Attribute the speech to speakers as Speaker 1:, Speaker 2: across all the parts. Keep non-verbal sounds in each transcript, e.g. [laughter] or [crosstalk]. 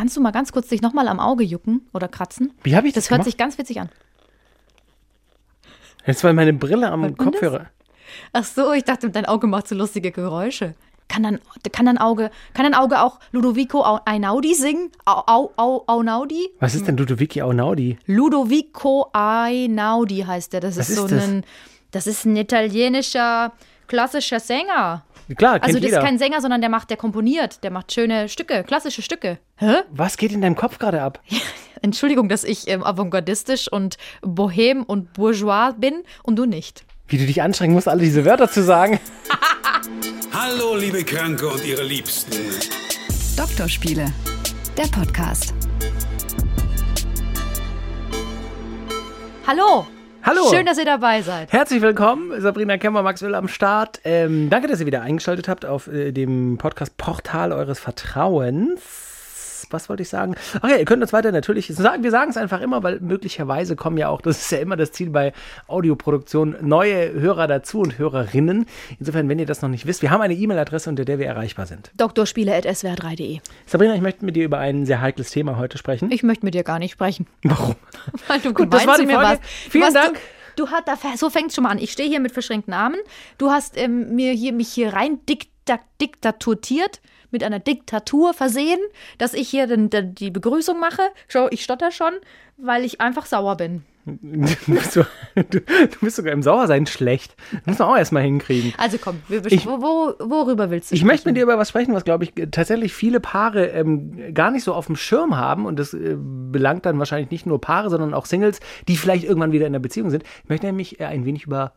Speaker 1: Kannst du mal ganz kurz dich nochmal am Auge jucken oder kratzen?
Speaker 2: Wie habe ich das
Speaker 1: Das hört
Speaker 2: gemacht?
Speaker 1: sich ganz witzig an.
Speaker 2: Jetzt war meine Brille am
Speaker 1: Hört man das?
Speaker 2: Kopfhörer.
Speaker 1: Ach so, ich dachte, dein Auge macht so lustige Geräusche. Kann dein, kann dein Auge, kann dein Auge auch Ludovico Au- Einaudi singen? Au, au, au, Aunaudi?
Speaker 2: Was ist denn Ludovici Aunaudi?
Speaker 1: Ludovico Einaudi heißt der. Das
Speaker 2: Was
Speaker 1: ist so
Speaker 2: ist das?
Speaker 1: ein, das ist ein italienischer klassischer Sänger.
Speaker 2: Klar, kennt
Speaker 1: Also das
Speaker 2: jeder.
Speaker 1: ist kein Sänger, sondern der macht, der komponiert, der macht schöne Stücke, klassische Stücke. Hä?
Speaker 2: Was geht in deinem Kopf gerade ab? [laughs]
Speaker 1: Entschuldigung, dass ich ähm, avantgardistisch und bohem und bourgeois bin und du nicht.
Speaker 2: Wie du dich anstrengen musst, alle diese Wörter zu sagen. [laughs]
Speaker 3: Hallo, liebe Kranke und ihre Liebsten.
Speaker 4: Doktorspiele, der Podcast.
Speaker 1: Hallo!
Speaker 2: Hallo.
Speaker 1: Schön, dass ihr dabei seid.
Speaker 2: Herzlich willkommen, Sabrina Kemmer, Max Will am Start. Ähm, danke, dass ihr wieder eingeschaltet habt auf äh, dem Podcast-Portal eures Vertrauens. Was wollte ich sagen? Ach ja, ihr könnt uns weiter natürlich sagen. Wir sagen es einfach immer, weil möglicherweise kommen ja auch, das ist ja immer das Ziel bei Audioproduktion, neue Hörer dazu und Hörerinnen. Insofern, wenn ihr das noch nicht wisst, wir haben eine E-Mail-Adresse, unter der wir erreichbar sind.
Speaker 1: Doktorspiele.swr3.de.
Speaker 2: Sabrina, ich möchte mit dir über ein sehr heikles Thema heute sprechen.
Speaker 1: Ich möchte mit dir gar nicht sprechen.
Speaker 2: Warum? [laughs]
Speaker 1: Weil du
Speaker 2: Gut, das war die
Speaker 1: mir warst.
Speaker 2: Vielen
Speaker 1: hast,
Speaker 2: Dank.
Speaker 1: Du, du hat, da, so fängt schon mal an. Ich stehe hier mit verschränkten Armen. Du hast ähm, mir hier, mich hier rein dikta diktaturtiert, mit einer Diktatur versehen, dass ich hier den, den, die Begrüßung mache. Schau, ich stotter schon, weil ich einfach sauer bin.
Speaker 2: Du bist, so, du, du bist sogar im Sauersein schlecht. Das muss man auch erstmal hinkriegen.
Speaker 1: Also komm, wir,
Speaker 2: Ich-
Speaker 1: wo, wo, worüber willst du
Speaker 2: Ich möchte
Speaker 1: sprechen?
Speaker 2: mit dir über was sprechen, was, glaube ich, tatsächlich viele Paare ähm, gar nicht so auf dem Schirm haben. Und das äh, belangt dann wahrscheinlich nicht nur Paare, sondern auch Singles, die vielleicht irgendwann wieder in einer Beziehung sind. Ich möchte nämlich äh, ein wenig über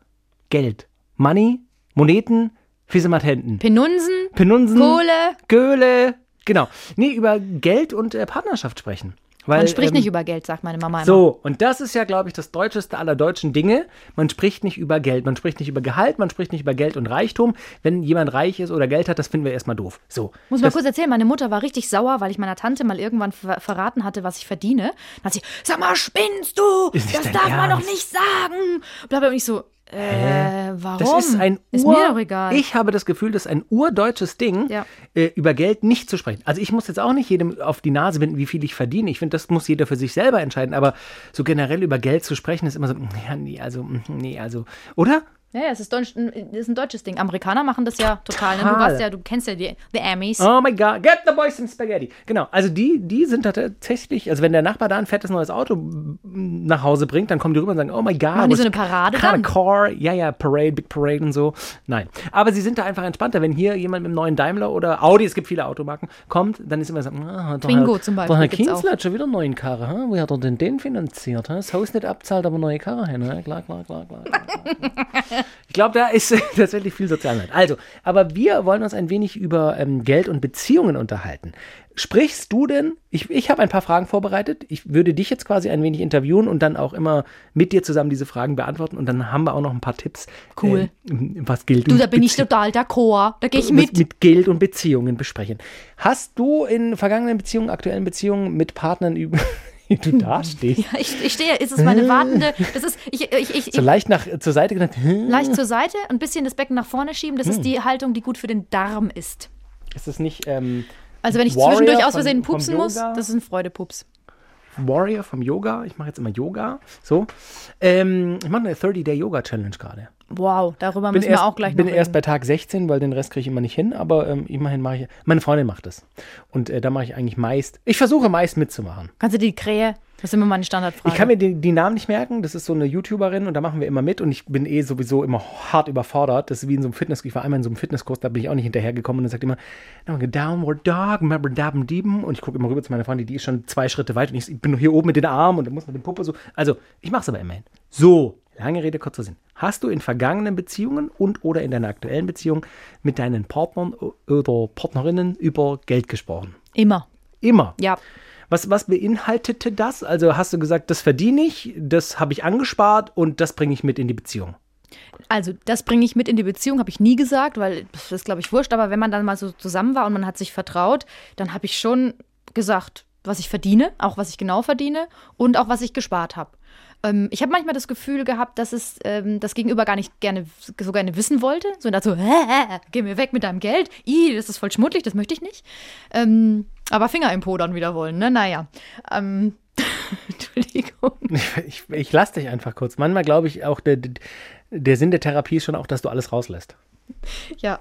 Speaker 2: Geld, Money, Moneten, Fisimatenten,
Speaker 1: Penunsen,
Speaker 2: Penunsen,
Speaker 1: Kohle.
Speaker 2: Göhle, genau. Nee, über Geld und äh, Partnerschaft sprechen. Weil,
Speaker 1: Man spricht
Speaker 2: ähm,
Speaker 1: nicht über Geld, sagt meine Mama immer.
Speaker 2: So, und das ist ja, glaube ich, das deutscheste aller deutschen Dinge. Man spricht nicht über Geld, man spricht nicht über Gehalt, man spricht nicht über Geld und Reichtum. Wenn jemand reich ist oder Geld hat, das finden wir erstmal doof. So.
Speaker 1: Muss mal kurz erzählen, meine Mutter war richtig sauer, weil ich meiner Tante mal irgendwann ver verraten hatte, was ich verdiene. Dann hat sie, sag mal, spinnst du? Das darf man doch
Speaker 2: Ernst?"
Speaker 1: nicht sagen. Blablabla. Und ich so, äh, warum?
Speaker 2: das ist ein
Speaker 1: Ist
Speaker 2: Ur,
Speaker 1: mir doch egal.
Speaker 2: Ich habe das Gefühl, das ist ein urdeutsches Ding,
Speaker 1: Ja.
Speaker 2: äh, über Geld nicht zu sprechen. Also ich muss jetzt auch nicht jedem auf die Nase binden, wie viel ich verdiene. Ich finde, das muss jeder für sich selber entscheiden. Aber so generell über Geld zu sprechen, ist immer so, ja, nee, also, nee, also, oder?
Speaker 1: Ja, ja, es ist, deutsch, ist ein deutsches Ding. Amerikaner machen das ja total. Ne? Du, warst ja, du kennst ja die, die Amis.
Speaker 2: Oh my God, get the boys some Spaghetti. Genau, also die, die sind da tatsächlich, also wenn der Nachbar da ein fettes neues Auto mm, nach Hause bringt, dann kommen die rüber und sagen, oh my God.
Speaker 1: Machen die so eine Parade dann?
Speaker 2: car, ja, ja, Parade, Big Parade und so. Nein, aber sie sind da einfach entspannter. Wenn hier jemand mit einem neuen Daimler oder Audi, es gibt viele Automarken, kommt, dann ist immer so, ah,
Speaker 1: Twingo
Speaker 2: Herr-
Speaker 1: zum Beispiel
Speaker 2: Herr. Kienzler hat schon wieder einen neuen Karre, ha? wie hat er denn den finanziert? Ha? Das Haus nicht abzahlt, aber neue Karre hin. Klar, klar, klar. klar, klar. [laughs] ich glaube, da ist [laughs] tatsächlich viel Sozialheit. Also, aber wir wollen uns ein wenig über ähm, Geld und Beziehungen unterhalten. Sprichst du denn, ich, ich habe ein paar Fragen vorbereitet, ich würde dich jetzt quasi ein wenig interviewen und dann auch immer mit dir zusammen diese Fragen beantworten und dann haben wir auch noch ein paar Tipps,
Speaker 1: Cool.
Speaker 2: äh, was gilt.
Speaker 1: Du, da bin ich total d'accord. Da gehe ich mit.
Speaker 2: mit. mit Geld und Beziehungen besprechen. Hast du in vergangenen Beziehungen, aktuellen Beziehungen mit Partnern über, wie [laughs] du da stehst,
Speaker 1: Ja, ich, ich stehe, ist es meine wartende, das ist, ich, ich, ich,
Speaker 2: so leicht nach zur Seite gedacht,
Speaker 1: leicht zur Seite, ein bisschen das Becken nach vorne schieben. Das
Speaker 2: Hm.
Speaker 1: ist die Haltung, die gut für den Darm ist.
Speaker 2: ist das nicht ähm,
Speaker 1: Also wenn ich
Speaker 2: Warrior
Speaker 1: zwischendurch aus Versehen pupsen muss, das ist ein Freudepups.
Speaker 2: Warrior vom Yoga? Ich mache jetzt immer Yoga. So. Ähm, ich mache eine 30-Day-Yoga-Challenge gerade.
Speaker 1: Wow, darüber
Speaker 2: Bin,
Speaker 1: müssen
Speaker 2: erst,
Speaker 1: wir auch gleich
Speaker 2: bin
Speaker 1: noch
Speaker 2: erst
Speaker 1: reden.
Speaker 2: bei Tag 16, weil den Rest kriege ich immer nicht hin, aber ähm, immerhin mache ich. Meine Freundin macht das. Und äh, da mache ich eigentlich meist. Ich versuche meist mitzumachen.
Speaker 1: Kannst du die Krähe? Das ist immer meine Standardfrage.
Speaker 2: Ich kann mir die, die Namen nicht merken. Das ist so eine YouTuberin und da machen wir immer mit und ich bin eh sowieso immer hart überfordert. Das ist wie in so einem Fitnesskurs. Ich war einmal in so einem Fitnesskurs, da bin ich auch nicht hinterhergekommen und dann sagt immer, Downward Dog, remember Dabben Dieben. Und ich gucke immer rüber zu meiner Freundin, die ist schon zwei Schritte weit und ich bin noch hier oben mit den Armen und dann muss man den Puppe so. Also, ich mache es aber immerhin. So, lange Rede, kurzer Sinn. Hast du in vergangenen Beziehungen und oder in deiner aktuellen Beziehung mit deinen Partnern oder Partnerinnen über Geld gesprochen?
Speaker 1: Immer.
Speaker 2: Immer.
Speaker 1: Ja.
Speaker 2: Was, was beinhaltete das? Also hast du gesagt, das verdiene ich, das habe ich angespart und das bringe ich mit in die Beziehung.
Speaker 1: Also, das bringe ich mit in die Beziehung, habe ich nie gesagt, weil das ist, glaube ich, wurscht. Aber wenn man dann mal so zusammen war und man hat sich vertraut, dann habe ich schon gesagt, was ich verdiene, auch was ich genau verdiene und auch was ich gespart habe. Ähm, ich habe manchmal das Gefühl gehabt, dass es ähm, das Gegenüber gar nicht gerne so gerne wissen wollte. So so, hä, hä, geh mir weg mit deinem Geld. Ih, das ist voll schmuddelig, das möchte ich nicht. Ähm, Aber Finger im Po dann wieder wollen, ne? Naja. Ähm, [laughs] Entschuldigung. [laughs]
Speaker 2: Ich, ich lasse dich einfach kurz. Manchmal glaube ich auch, der, der Sinn der Therapie ist schon auch, dass du alles rauslässt.
Speaker 1: Ja.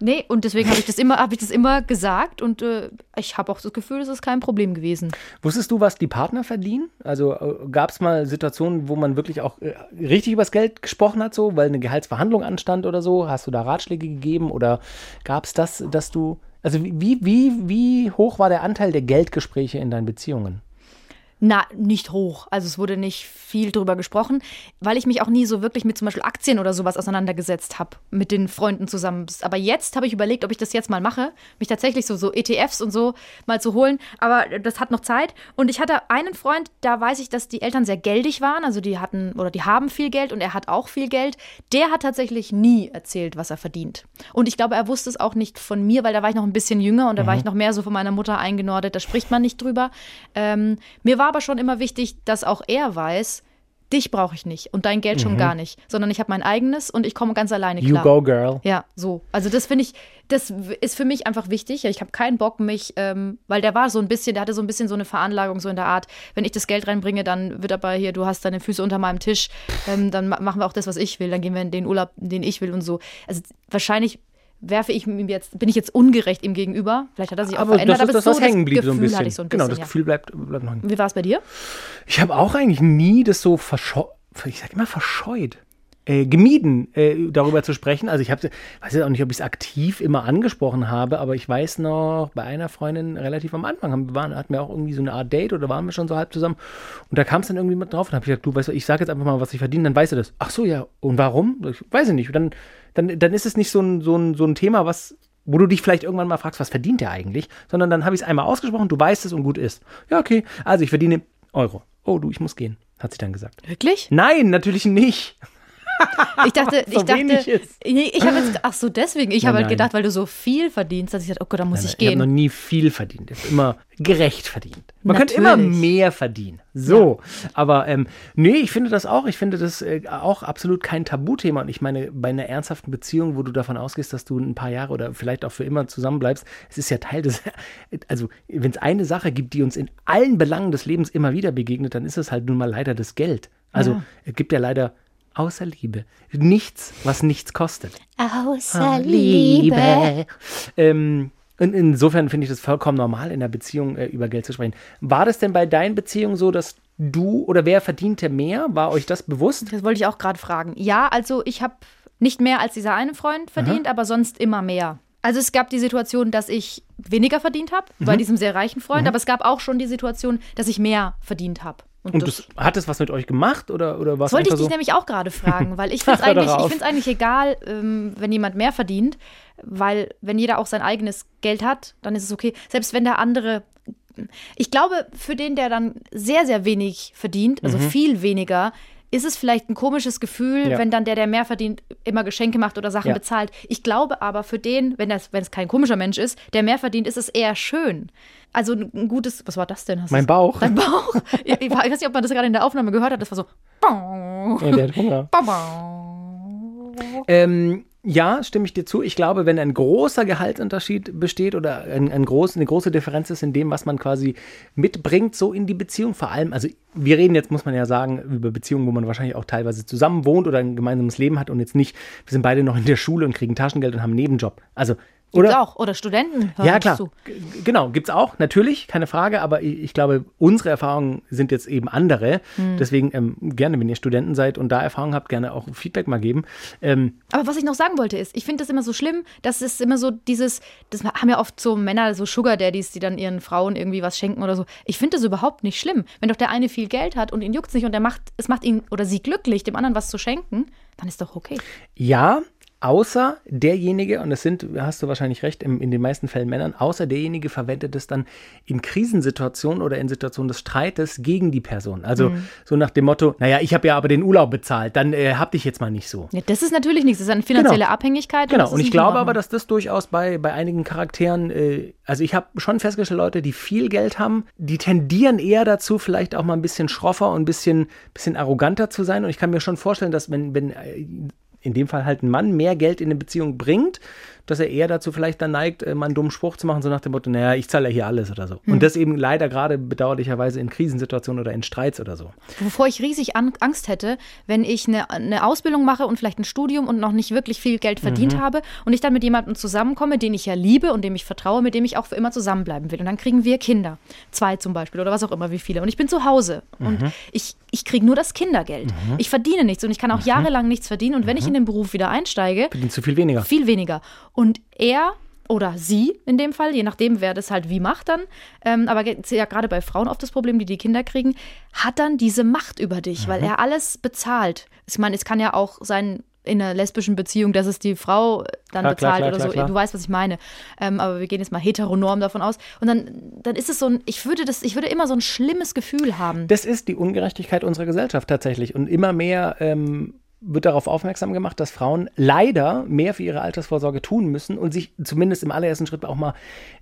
Speaker 1: Nee, und deswegen habe ich das immer, ich das immer gesagt und äh, ich habe auch das Gefühl, es ist kein Problem gewesen.
Speaker 2: Wusstest du, was die Partner verdienen? Also äh, gab es mal Situationen, wo man wirklich auch äh, richtig übers Geld gesprochen hat, so, weil eine Gehaltsverhandlung anstand oder so? Hast du da Ratschläge gegeben oder gab es das, dass du, also wie, wie, wie hoch war der Anteil der Geldgespräche in deinen Beziehungen?
Speaker 1: Na, nicht hoch. Also es wurde nicht viel drüber gesprochen, weil ich mich auch nie so wirklich mit zum Beispiel Aktien oder sowas auseinandergesetzt habe, mit den Freunden zusammen. Aber jetzt habe ich überlegt, ob ich das jetzt mal mache, mich tatsächlich so, so ETFs und so mal zu holen. Aber das hat noch Zeit. Und ich hatte einen Freund, da weiß ich, dass die Eltern sehr geldig waren. Also die hatten oder die haben viel Geld und er hat auch viel Geld. Der hat tatsächlich nie erzählt, was er verdient. Und ich glaube, er wusste es auch nicht von mir, weil da war ich noch ein bisschen jünger und da war ich noch mehr so von meiner Mutter eingenordet. Da spricht man nicht drüber. Ähm, mir war aber schon immer wichtig, dass auch er weiß, dich brauche ich nicht und dein Geld schon gar nicht, sondern ich habe mein eigenes und ich komme ganz alleine
Speaker 2: You
Speaker 1: klar.
Speaker 2: go, girl.
Speaker 1: Ja, so. Also das finde ich, das ist für mich einfach wichtig. Ich habe keinen Bock, mich, ähm, weil der war so ein bisschen, der hatte so ein bisschen so eine Veranlagung, so in der Art, wenn ich das Geld reinbringe, dann wird aber hier, du hast deine Füße unter meinem Tisch, ähm, dann ma- machen wir auch das, was ich will, dann gehen wir in den Urlaub, den ich will und so. Also wahrscheinlich werfe ich ihm jetzt, bin ich jetzt ungerecht ihm gegenüber. Vielleicht hat er sich auch
Speaker 2: Aber
Speaker 1: verändert,
Speaker 2: das ist das,
Speaker 1: so
Speaker 2: was hängen blieb
Speaker 1: Gefühl
Speaker 2: so ein bisschen.
Speaker 1: hatte ich so ein
Speaker 2: genau,
Speaker 1: bisschen,
Speaker 2: das
Speaker 1: ja.
Speaker 2: Gefühl bleibt, bleibt noch.
Speaker 1: Wie war es bei dir?
Speaker 2: Ich habe auch eigentlich nie das so verscheut, ich sag immer verscheut, äh, gemieden, äh, darüber zu sprechen. Also ich habe, weiß jetzt auch nicht, ob ich es aktiv immer angesprochen habe, aber ich weiß noch, bei einer Freundin relativ am Anfang haben, wir waren, hatten wir auch irgendwie so eine Art Date oder waren wir schon so halb zusammen und da kam es dann irgendwie mit drauf und habe ich gesagt, du weißt du, ich sage jetzt einfach mal, was ich verdiene, dann weißt du das. Ach so, ja, und warum? Ich weiß ich nicht. Und dann, dann, dann ist es nicht so ein, so ein, so ein Thema, was wo du dich vielleicht irgendwann mal fragst, was verdient der eigentlich, sondern dann habe ich es einmal ausgesprochen, du weißt es und gut ist. Ja, okay, also ich verdiene Euro. Oh, du, ich muss gehen, hat sie dann gesagt.
Speaker 1: Wirklich?
Speaker 2: Nein, natürlich nicht.
Speaker 1: Ich dachte, [laughs]
Speaker 2: So
Speaker 1: ich dachte, nee, ich habe jetzt, ach so, deswegen, ich
Speaker 2: Nein,
Speaker 1: habe halt
Speaker 2: nein.
Speaker 1: gedacht, weil du so viel verdienst, dass ich dachte, oh Gott, da muss ich
Speaker 2: Ich habe noch
Speaker 1: gehen.
Speaker 2: nie viel verdient. Ich habe immer gerecht verdient. Man könnte immer
Speaker 1: Natürlich.
Speaker 2: mehr verdienen. So. Aber ähm, nee, ich finde das auch. Ich finde das äh, auch absolut kein Tabuthema. Und ich meine, bei einer ernsthaften Beziehung, wo du davon ausgehst, dass du ein paar Jahre oder vielleicht auch für immer zusammenbleibst, es ist ja Teil des. [laughs] Also, wenn es eine Sache gibt, die uns in allen Belangen des Lebens immer wieder begegnet, dann ist es halt nun mal leider das Geld. Also,
Speaker 1: Ja.
Speaker 2: es gibt ja leider außer Liebe nichts, was nichts kostet.
Speaker 1: Außer
Speaker 2: Ähm, in, insofern finde ich das vollkommen normal, in der Beziehung äh, über Geld zu sprechen. War das denn bei deinen Beziehungen so, dass du oder wer verdiente mehr? War euch das bewusst?
Speaker 1: Das wollte ich auch gerade fragen. Ja, also ich habe nicht mehr als dieser eine Freund verdient, aber sonst immer mehr. Also es gab die Situation, dass ich weniger verdient habe
Speaker 2: Mhm.
Speaker 1: bei diesem sehr reichen Freund, aber es gab auch schon die Situation, dass ich mehr verdient habe.
Speaker 2: Und das, hat das was mit euch gemacht oder, oder was
Speaker 1: Das wollte ich dich
Speaker 2: so?
Speaker 1: nämlich auch gerade [laughs] fragen, weil ich [laughs] finde es eigentlich, ich eigentlich egal, ähm, wenn jemand mehr verdient, weil wenn jeder auch sein eigenes Geld hat, dann ist es okay. Selbst wenn der andere, ich glaube, für den, der dann sehr, sehr wenig verdient, also viel weniger, ist es vielleicht ein komisches Gefühl.
Speaker 2: Ja.
Speaker 1: wenn dann der, der mehr verdient, immer Geschenke macht oder Sachen
Speaker 2: Ja.
Speaker 1: bezahlt. Ich glaube aber für den, wenn das, wenn es kein komischer Mensch ist, der mehr verdient, ist es eher schön. Also ein gutes, was war das denn? Hast
Speaker 2: Mein Bauch.
Speaker 1: Dein Bauch? [laughs] Ich, ich weiß nicht, ob man das gerade in der Aufnahme gehört hat. Das war so.
Speaker 2: Ja, der hat Hunger. [laughs] Ähm, ja, stimme ich dir zu. Ich glaube, wenn ein großer Gehaltsunterschied besteht oder ein, ein groß, eine große Differenz ist in dem, was man quasi mitbringt, so in die Beziehung, vor allem, also wir reden jetzt, muss man ja sagen, über Beziehungen, wo man wahrscheinlich auch teilweise zusammen wohnt oder ein gemeinsames Leben hat und jetzt nicht, wir sind beide noch in der Schule und kriegen Taschengeld und haben einen Nebenjob. Also,
Speaker 1: Gibt's
Speaker 2: oder?
Speaker 1: auch. Oder Studenten. hören
Speaker 2: Ja, klar.
Speaker 1: Zu.
Speaker 2: Genau, gibt's auch, natürlich, keine Frage, aber ich, ich glaube, unsere Erfahrungen sind jetzt eben andere.
Speaker 1: Hm.
Speaker 2: Deswegen ähm, gerne, wenn ihr Studenten seid und da Erfahrungen habt, gerne auch Feedback mal geben. Ähm,
Speaker 1: Aber was ich noch sagen wollte ist, ich finde das immer so schlimm, dass es immer so dieses, das haben ja oft so Männer, so Sugar Daddies, die dann ihren Frauen irgendwie was schenken oder so. Ich finde das überhaupt nicht schlimm. Wenn doch der eine viel Geld hat und ihn juckt's nicht und der macht, es macht ihn oder sie glücklich, dem anderen was zu schenken, dann ist doch okay.
Speaker 2: Ja, außer derjenige, und es sind, hast du wahrscheinlich recht, im, in den meisten Fällen Männern, außer derjenige verwendet es dann in Krisensituationen oder in Situationen des Streites gegen die Person. Also
Speaker 1: Mhm.
Speaker 2: so nach dem Motto, naja, ich habe ja aber den Urlaub bezahlt, dann äh, hab dich jetzt mal nicht so.
Speaker 1: Ja, das ist natürlich nichts, das ist eine finanzielle Abhängigkeit.
Speaker 2: Genau,
Speaker 1: das
Speaker 2: und
Speaker 1: ist
Speaker 2: ich glaube aber, dass das durchaus bei, bei einigen Charakteren, äh, also ich habe schon festgestellt, Leute, die viel Geld haben, die tendieren eher dazu, vielleicht auch mal ein bisschen schroffer und ein bisschen, bisschen arroganter zu sein. Und ich kann mir schon vorstellen, dass wenn, wenn äh, in dem Fall halt ein Mann mehr Geld in eine Beziehung bringt, dass er eher dazu vielleicht dann neigt, äh, mal einen dummen Spruch zu machen, so nach dem Motto, naja, ich zahle ja hier alles oder so. Und das eben leider gerade bedauerlicherweise in Krisensituationen oder in Streits oder so.
Speaker 1: Wovor ich riesig an Angst hätte, wenn ich eine, eine Ausbildung mache und vielleicht ein Studium und noch nicht wirklich viel Geld verdient habe und ich dann mit jemandem zusammenkomme, den ich ja liebe und dem ich vertraue, mit dem ich auch für immer zusammenbleiben will. Und dann kriegen wir Kinder. Zwei zum Beispiel oder was auch immer, wie viele. Und ich bin zu Hause und ich, ich kriege nur das Kindergeld. Ich verdiene nichts und ich kann auch jahrelang nichts verdienen. Und wenn ich in den Beruf wieder einsteige,
Speaker 2: Verdient zu viel weniger.
Speaker 1: viel weniger. Und er oder sie in dem Fall, je nachdem, wer das halt wie macht dann, ähm, aber ja gerade bei Frauen oft das Problem, die die Kinder kriegen, hat dann diese Macht über dich, weil er alles bezahlt. Ich meine, es kann ja auch sein in einer lesbischen Beziehung, dass es die Frau dann
Speaker 2: Klar,
Speaker 1: bezahlt
Speaker 2: klar,
Speaker 1: oder
Speaker 2: klar,
Speaker 1: so.
Speaker 2: klar.
Speaker 1: Du weißt, was ich meine. Ähm, aber wir gehen jetzt mal heteronorm davon aus. Und dann, dann ist es so ein, ich würde das, ich würde immer so ein schlimmes Gefühl haben.
Speaker 2: Das ist die Ungerechtigkeit unserer Gesellschaft tatsächlich. Und immer mehr ähm, wird darauf aufmerksam gemacht, dass Frauen leider mehr für ihre Altersvorsorge tun müssen und sich zumindest im allerersten Schritt auch mal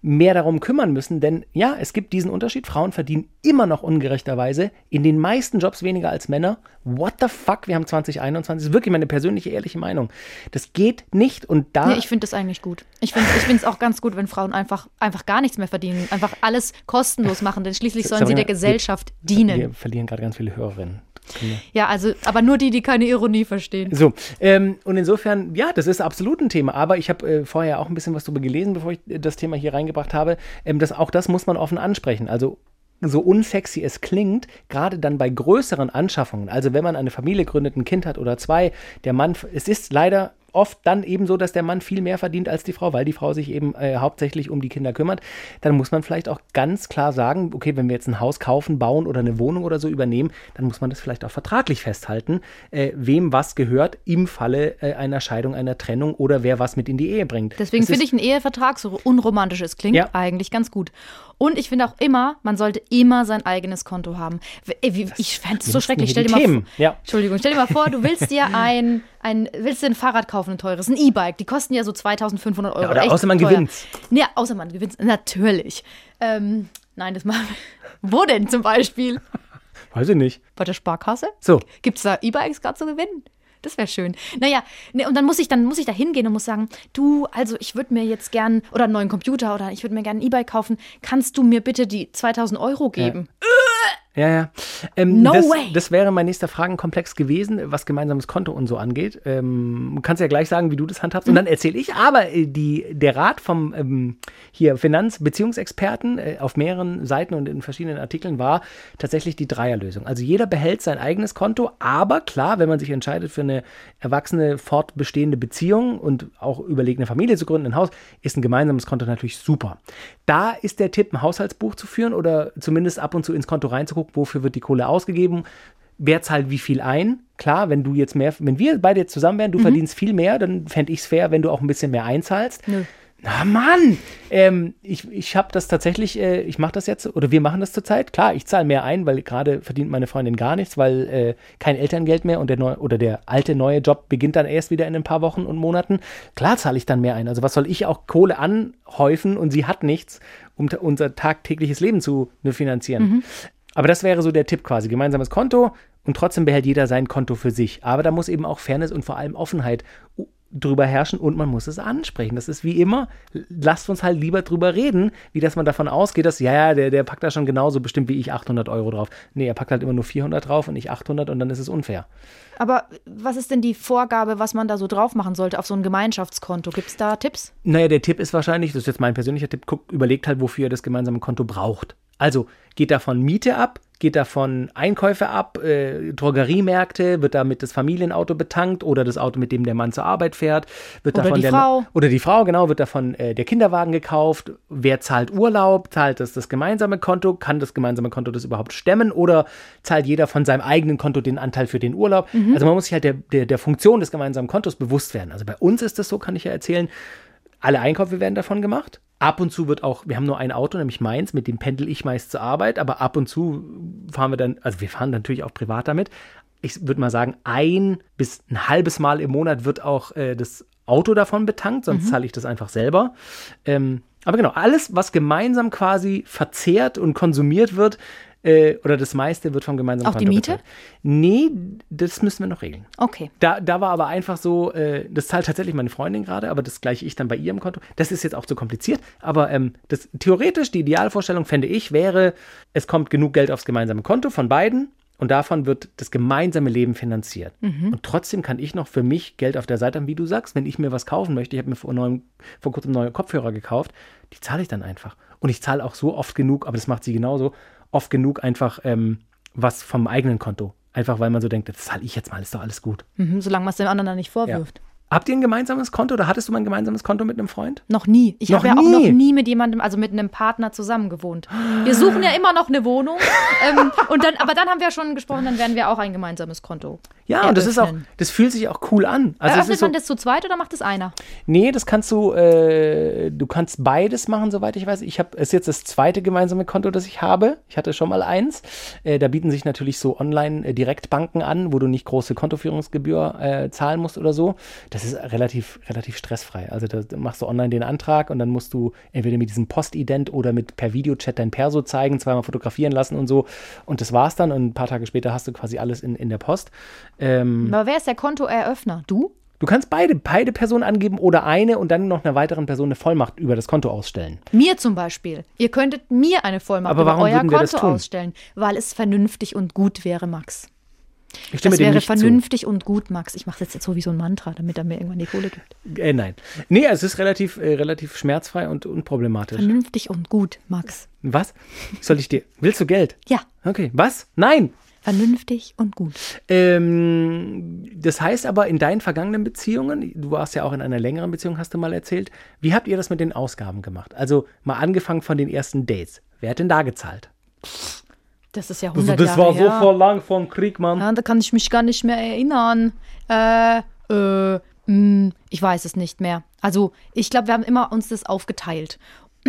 Speaker 2: mehr darum kümmern müssen. Denn ja, es gibt diesen Unterschied. Frauen verdienen immer noch ungerechterweise in den meisten Jobs weniger als Männer. What the fuck? Wir haben 2021. Das ist wirklich meine persönliche, ehrliche Meinung. Das geht nicht. Und da.
Speaker 1: Nee, ich finde das eigentlich gut. Ich finde es auch ganz gut, wenn Frauen einfach, einfach gar nichts mehr verdienen, einfach alles kostenlos machen, denn schließlich sollen sie
Speaker 2: Sabrina,
Speaker 1: der Gesellschaft dienen.
Speaker 2: wir verlieren gerade ganz viele Hörerinnen. Wir-
Speaker 1: Ja, also, aber nur die, die keine Ironie verstehen.
Speaker 2: So, ähm, und insofern, ja, das ist absolut ein Thema. Aber ich habe äh, vorher auch ein bisschen was darüber gelesen, bevor ich äh, das Thema hier reingebracht habe. Ähm, das, auch das muss man offen ansprechen. Also so unsexy es klingt, gerade dann bei größeren Anschaffungen, also wenn man eine Familie gründet, ein Kind hat oder zwei, der Mann, es ist leider oft dann eben so, dass der Mann viel mehr verdient als die Frau, weil die Frau sich eben äh, hauptsächlich um die Kinder kümmert, dann muss man vielleicht auch ganz klar sagen, okay, wenn wir jetzt ein Haus kaufen, bauen oder eine Wohnung oder so übernehmen, dann muss man das vielleicht auch vertraglich festhalten, äh, wem was gehört im Falle äh, einer Scheidung, einer Trennung oder wer was mit in die Ehe bringt.
Speaker 1: Deswegen finde ich einen Ehevertrag, so unromantisch es klingt,
Speaker 2: Ja.
Speaker 1: eigentlich ganz gut. Und ich finde auch immer, man sollte immer sein eigenes Konto haben. Ich fände es so schrecklich. Stell dir, mal vor,
Speaker 2: Ja.
Speaker 1: Entschuldigung, stell dir mal vor, du willst dir [laughs] ein, ein, willst dir ein Fahrrad kaufen, ein teures, ein E-Bike. Die kosten ja so 2500 Euro.
Speaker 2: Ja, oder
Speaker 1: echt
Speaker 2: außer man
Speaker 1: teuer.
Speaker 2: gewinnt's.
Speaker 1: Ja, außer man gewinnt Natürlich. Ähm, nein, das machen wir. Wo denn zum Beispiel?
Speaker 2: Weiß ich nicht.
Speaker 1: Bei der Sparkasse?
Speaker 2: So.
Speaker 1: Gibt es da E-Bikes gerade zu gewinnen? Das wäre schön. Naja, ne, und dann muss ich dann muss ich da hingehen und muss sagen, du, also ich würde mir jetzt gern oder einen neuen Computer oder ich würde mir gerne ein E-Bike kaufen. Kannst du mir bitte die 2000 Euro geben?
Speaker 2: Ja, ja. Ähm,
Speaker 1: No
Speaker 2: das,
Speaker 1: way.
Speaker 2: das wäre mein nächster Fragenkomplex gewesen, was gemeinsames Konto und so angeht. Ähm, du kannst ja gleich sagen, wie du das handhabst. Und dann erzähle ich. Aber äh, die, der Rat vom ähm, hier Finanzbeziehungsexperten äh, auf mehreren Seiten und in verschiedenen Artikeln war tatsächlich die Dreierlösung. Also jeder behält sein eigenes Konto, aber klar, wenn man sich entscheidet für eine erwachsene, fortbestehende Beziehung und auch überlegt, eine Familie zu gründen, ein Haus, ist ein gemeinsames Konto natürlich super. Da ist der Tipp, ein Haushaltsbuch zu führen oder zumindest ab und zu ins Konto reinzugucken, wofür wird die Kohle ausgegeben, wer zahlt wie viel ein. Klar, wenn du jetzt mehr, wenn wir beide jetzt zusammen wären, du verdienst viel mehr, dann fände ich es fair, wenn du auch ein bisschen mehr einzahlst.
Speaker 1: Nö.
Speaker 2: Na Mann, ähm, ich, ich habe das tatsächlich, äh, ich mache das jetzt, oder wir machen das zurzeit. Klar, ich zahle mehr ein, weil gerade verdient meine Freundin gar nichts, weil äh, kein Elterngeld mehr und der neue oder der alte neue Job beginnt dann erst wieder in ein paar Wochen und Monaten. Klar zahle ich dann mehr ein. Also was soll ich auch Kohle anhäufen und sie hat nichts, um unser tagtägliches Leben zu ne, finanzieren. Aber das wäre so der Tipp quasi. Gemeinsames Konto und trotzdem behält jeder sein Konto für sich. Aber da muss eben auch Fairness und vor allem Offenheit drüber herrschen und man muss es ansprechen. Das ist wie immer, lasst uns halt lieber drüber reden, wie dass man davon ausgeht, dass, ja, ja, der, der packt da schon genauso bestimmt wie ich 800 Euro drauf. Nee, er packt halt immer nur 400 drauf und ich 800 und dann ist es unfair.
Speaker 1: Aber was ist denn die Vorgabe, was man da so drauf machen sollte auf so ein Gemeinschaftskonto? Gibt es da Tipps?
Speaker 2: Naja, der Tipp ist wahrscheinlich, das ist jetzt mein persönlicher Tipp, guckt, überlegt halt, wofür ihr das gemeinsame Konto braucht. Also geht davon Miete ab, geht davon Einkäufe ab, äh, Drogeriemärkte, wird damit das Familienauto betankt oder das Auto, mit dem der Mann zur Arbeit fährt, wird
Speaker 1: Oder
Speaker 2: davon
Speaker 1: die
Speaker 2: der
Speaker 1: Frau.
Speaker 2: oder die Frau, genau, wird davon äh, der Kinderwagen gekauft, wer zahlt Urlaub, zahlt das das gemeinsame Konto, kann das gemeinsame Konto das überhaupt stemmen oder zahlt jeder von seinem eigenen Konto den Anteil für den Urlaub? Also man muss sich halt der, der, der Funktion des gemeinsamen Kontos bewusst werden. Also bei uns ist das so, kann ich ja erzählen, alle Einkäufe werden davon gemacht. Ab und zu wird auch, wir haben nur ein Auto, nämlich meins, mit dem pendel ich meist zur Arbeit, aber ab und zu fahren wir dann, also wir fahren natürlich auch privat damit. Ich würde mal sagen, ein bis ein halbes Mal im Monat wird auch äh, das Auto davon betankt, sonst zahle ich das einfach selber. Ähm, aber genau, alles, was gemeinsam quasi verzehrt und konsumiert wird, Äh, oder das meiste wird vom gemeinsamen
Speaker 1: Auch die
Speaker 2: Konto
Speaker 1: Miete?
Speaker 2: bezahlt. Nee, das müssen wir noch regeln.
Speaker 1: Okay.
Speaker 2: Da, da war aber einfach so, äh, das zahlt tatsächlich meine Freundin gerade, aber das gleiche ich dann bei ihrem Konto. Das ist jetzt auch zu kompliziert, aber ähm, das, theoretisch die Idealvorstellung, fände ich, wäre, es kommt genug Geld aufs gemeinsame Konto von beiden und davon wird das gemeinsame Leben finanziert. Und trotzdem kann ich noch für mich Geld auf der Seite haben, wie du sagst, wenn ich mir was kaufen möchte. Ich habe mir vor, neuem, vor kurzem neue Kopfhörer gekauft, die zahle ich dann einfach. Und ich zahle auch so oft genug, aber das macht sie genauso, oft genug einfach ähm, was vom eigenen Konto. Einfach weil man so denkt, das zahle ich jetzt mal, ist doch alles gut.
Speaker 1: Mhm, solange man es dem anderen dann nicht vorwirft.
Speaker 2: Habt ihr ein gemeinsames Konto oder hattest du mal ein gemeinsames Konto mit einem Freund?
Speaker 1: Noch nie. Ich habe ja auch noch nie mit jemandem, also mit einem Partner zusammen gewohnt. Wir suchen ja immer noch eine Wohnung. [laughs] ähm, und dann, aber dann haben wir schon gesprochen, dann werden wir auch ein gemeinsames Konto.
Speaker 2: Ja, und das ist auch,
Speaker 1: eröffnen.
Speaker 2: das fühlt sich auch cool an. Also
Speaker 1: Eröffnet
Speaker 2: so,
Speaker 1: man das zu zweit oder macht das einer?
Speaker 2: nee, das kannst du, äh, du kannst beides machen, soweit ich weiß. Ich habe, es ist jetzt das zweite gemeinsame Konto, das ich habe. Ich hatte schon mal eins. Äh, da bieten sich natürlich so Online-Direktbanken an, wo du nicht große Kontoführungsgebühr äh, zahlen musst oder so. Das ist relativ, relativ stressfrei. Also da machst du online den Antrag und dann musst du entweder mit diesem Postident oder mit per Videochat dein Perso zeigen, zweimal fotografieren lassen und so. Und das war's dann. Und ein paar Tage später hast du quasi alles in, in der Post. Ähm,
Speaker 1: Aber wer ist der Kontoeröffner? Du?
Speaker 2: Du kannst beide, beide Personen angeben oder eine und dann noch einer weiteren Person eine Vollmacht über das Konto ausstellen.
Speaker 1: Mir zum Beispiel. Ihr könntet mir eine Vollmacht
Speaker 2: Aber warum
Speaker 1: über euer
Speaker 2: das
Speaker 1: Konto ausstellen, weil es vernünftig und gut wäre, Max. Das wäre vernünftig und gut, Max. Ich mache das jetzt so wie so ein Mantra, damit er mir irgendwann die Kohle gibt.
Speaker 2: zu. Äh, nein. Nee, es ist relativ, äh, relativ schmerzfrei und unproblematisch.
Speaker 1: Vernünftig und gut, Max.
Speaker 2: Was? Soll ich dir. Willst du Geld?
Speaker 1: Ja,
Speaker 2: Okay. Was? Nein!
Speaker 1: vernünftig und gut.
Speaker 2: Ähm, das heißt aber in deinen vergangenen Beziehungen, du warst ja auch in einer längeren Beziehung, hast du mal erzählt, wie habt ihr das mit den Ausgaben gemacht? Also mal angefangen von den ersten Dates. Wer hat denn da gezahlt?
Speaker 1: Das ist ja 100 Jahre her.
Speaker 2: lang vom Krieg, Mann.
Speaker 1: Ja, da kann ich mich gar nicht mehr erinnern. Äh, äh, mh, ich weiß es nicht mehr. Also, ich glaube, wir haben immer uns das aufgeteilt. [clears throat]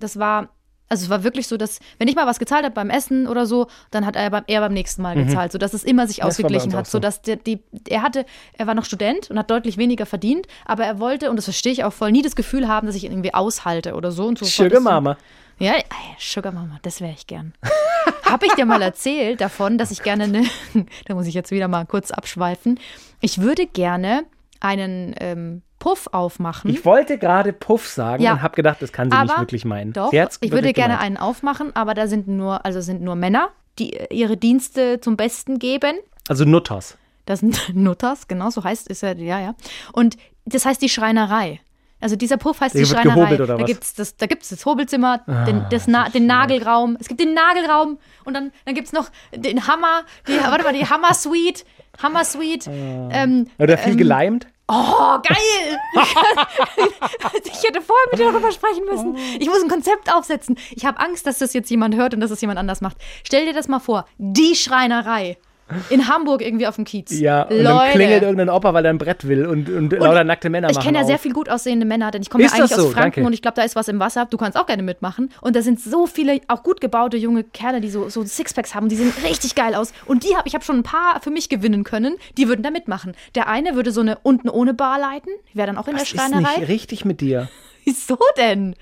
Speaker 1: Das war, also es war wirklich so, dass, wenn ich mal was gezahlt habe beim Essen oder so, dann hat er beim, er beim nächsten Mal gezahlt, sodass es immer sich
Speaker 2: Mhm. Das war
Speaker 1: ausgeglichen hat.
Speaker 2: so.
Speaker 1: So dass der, die, er hatte, er war noch Student und hat deutlich weniger verdient, aber er wollte, und das verstehe ich auch voll, nie das Gefühl haben, dass ich ihn irgendwie aushalte oder so. Und so
Speaker 2: Sugar
Speaker 1: das-
Speaker 2: Mama.
Speaker 1: Ja, ey, Sugar Mama, das wäre ich gern. [laughs] Habe ich dir mal erzählt davon, dass ich gerne eine, [laughs] da muss ich jetzt wieder mal kurz abschweifen, ich würde gerne einen ähm, Puff aufmachen.
Speaker 2: Ich wollte gerade Puff sagen
Speaker 1: Ja.
Speaker 2: und habe gedacht, das kann sie nicht
Speaker 1: aber
Speaker 2: wirklich meinen.
Speaker 1: Doch, ich würde gerne
Speaker 2: gemeint.
Speaker 1: einen aufmachen, aber da sind nur, also sind nur Männer, die äh, ihre Dienste zum Besten geben.
Speaker 2: Also Nutters.
Speaker 1: Das sind [laughs] Nutters, genau so heißt es ja, ja, ja. Und das heißt die Schreinerei. Also dieser Puff heißt
Speaker 2: Der
Speaker 1: die Schreinerei. da
Speaker 2: was?
Speaker 1: gibt's das, da gibt es das Hobelzimmer,
Speaker 2: Ah,
Speaker 1: den, das Na, den Nagelraum. Es gibt den Nagelraum und dann, dann gibt es noch den Hammer, die, warte mal, die Hammer Suite. Hammer Suite. Ähm,
Speaker 2: Oder viel
Speaker 1: ähm,
Speaker 2: geleimt.
Speaker 1: Oh, geil! [laughs] ich hätte vorher mit dir darüber sprechen müssen. Ich muss ein Konzept aufsetzen. Ich habe Angst, dass das jetzt jemand hört und dass das jemand anders macht. Stell dir das mal vor. Die Schreinerei. In Hamburg irgendwie auf dem Kiez.
Speaker 2: Ja, und
Speaker 1: Leute.
Speaker 2: dann klingelt irgendein Opa, weil er ein Brett will und, und, lauter nackte Männer
Speaker 1: Ich
Speaker 2: machen
Speaker 1: kenne ja sehr
Speaker 2: auf.
Speaker 1: viel gut aussehende Männer, denn ich komme ja
Speaker 2: Ist das
Speaker 1: eigentlich aus
Speaker 2: so?
Speaker 1: Franken
Speaker 2: Danke.
Speaker 1: und ich glaube, da ist was im Wasser. Du kannst auch gerne mitmachen. Und da sind so viele auch gut gebaute junge Kerle, die so, so Sixpacks haben. Die sehen richtig geil aus. Und die habe ich habe schon ein paar für mich gewinnen können. Die würden da mitmachen. Der eine würde so eine unten ohne Bar leiten. Wäre dann auch in
Speaker 2: Was
Speaker 1: der
Speaker 2: ist
Speaker 1: Schreinerei.
Speaker 2: nicht richtig mit dir? [laughs]
Speaker 1: Wieso denn?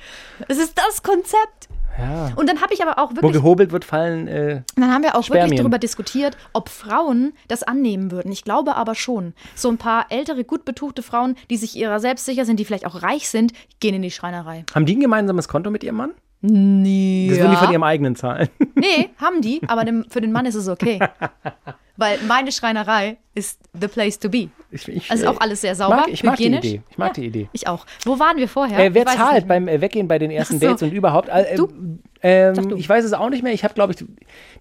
Speaker 1: Es ist das Konzept.
Speaker 2: Ja.
Speaker 1: Und dann habe ich aber auch
Speaker 2: Wo
Speaker 1: wirklich,
Speaker 2: gehobelt wird, fallen. Äh,
Speaker 1: dann haben wir auch
Speaker 2: Spermien.
Speaker 1: wirklich darüber diskutiert, ob Frauen das annehmen würden. Ich glaube aber schon. So ein paar ältere, gut betuchte Frauen, die sich ihrer selbst sicher sind, die vielleicht auch reich sind, gehen in die Schreinerei.
Speaker 2: haben die ein gemeinsames Konto mit ihrem Mann?
Speaker 1: Nee.
Speaker 2: Das würden die von ihrem eigenen zahlen.
Speaker 1: Nee, haben die, aber dem, für den Mann ist es okay. [laughs] Weil meine Schreinerei ist the place to be.
Speaker 2: Ich, ich,
Speaker 1: Also
Speaker 2: äh,
Speaker 1: auch alles sehr sauber,
Speaker 2: Mag, ich mag die
Speaker 1: hygienisch.
Speaker 2: Idee. Ich mag
Speaker 1: Ja.
Speaker 2: die Idee.
Speaker 1: Ich auch. Wo waren wir vorher?
Speaker 2: Äh, wer zahlt beim äh, Weggehen bei den ersten
Speaker 1: so.
Speaker 2: Dates und überhaupt? Äh,
Speaker 1: Du?
Speaker 2: Ähm, ich weiß es auch nicht mehr. Ich habe, glaube ich,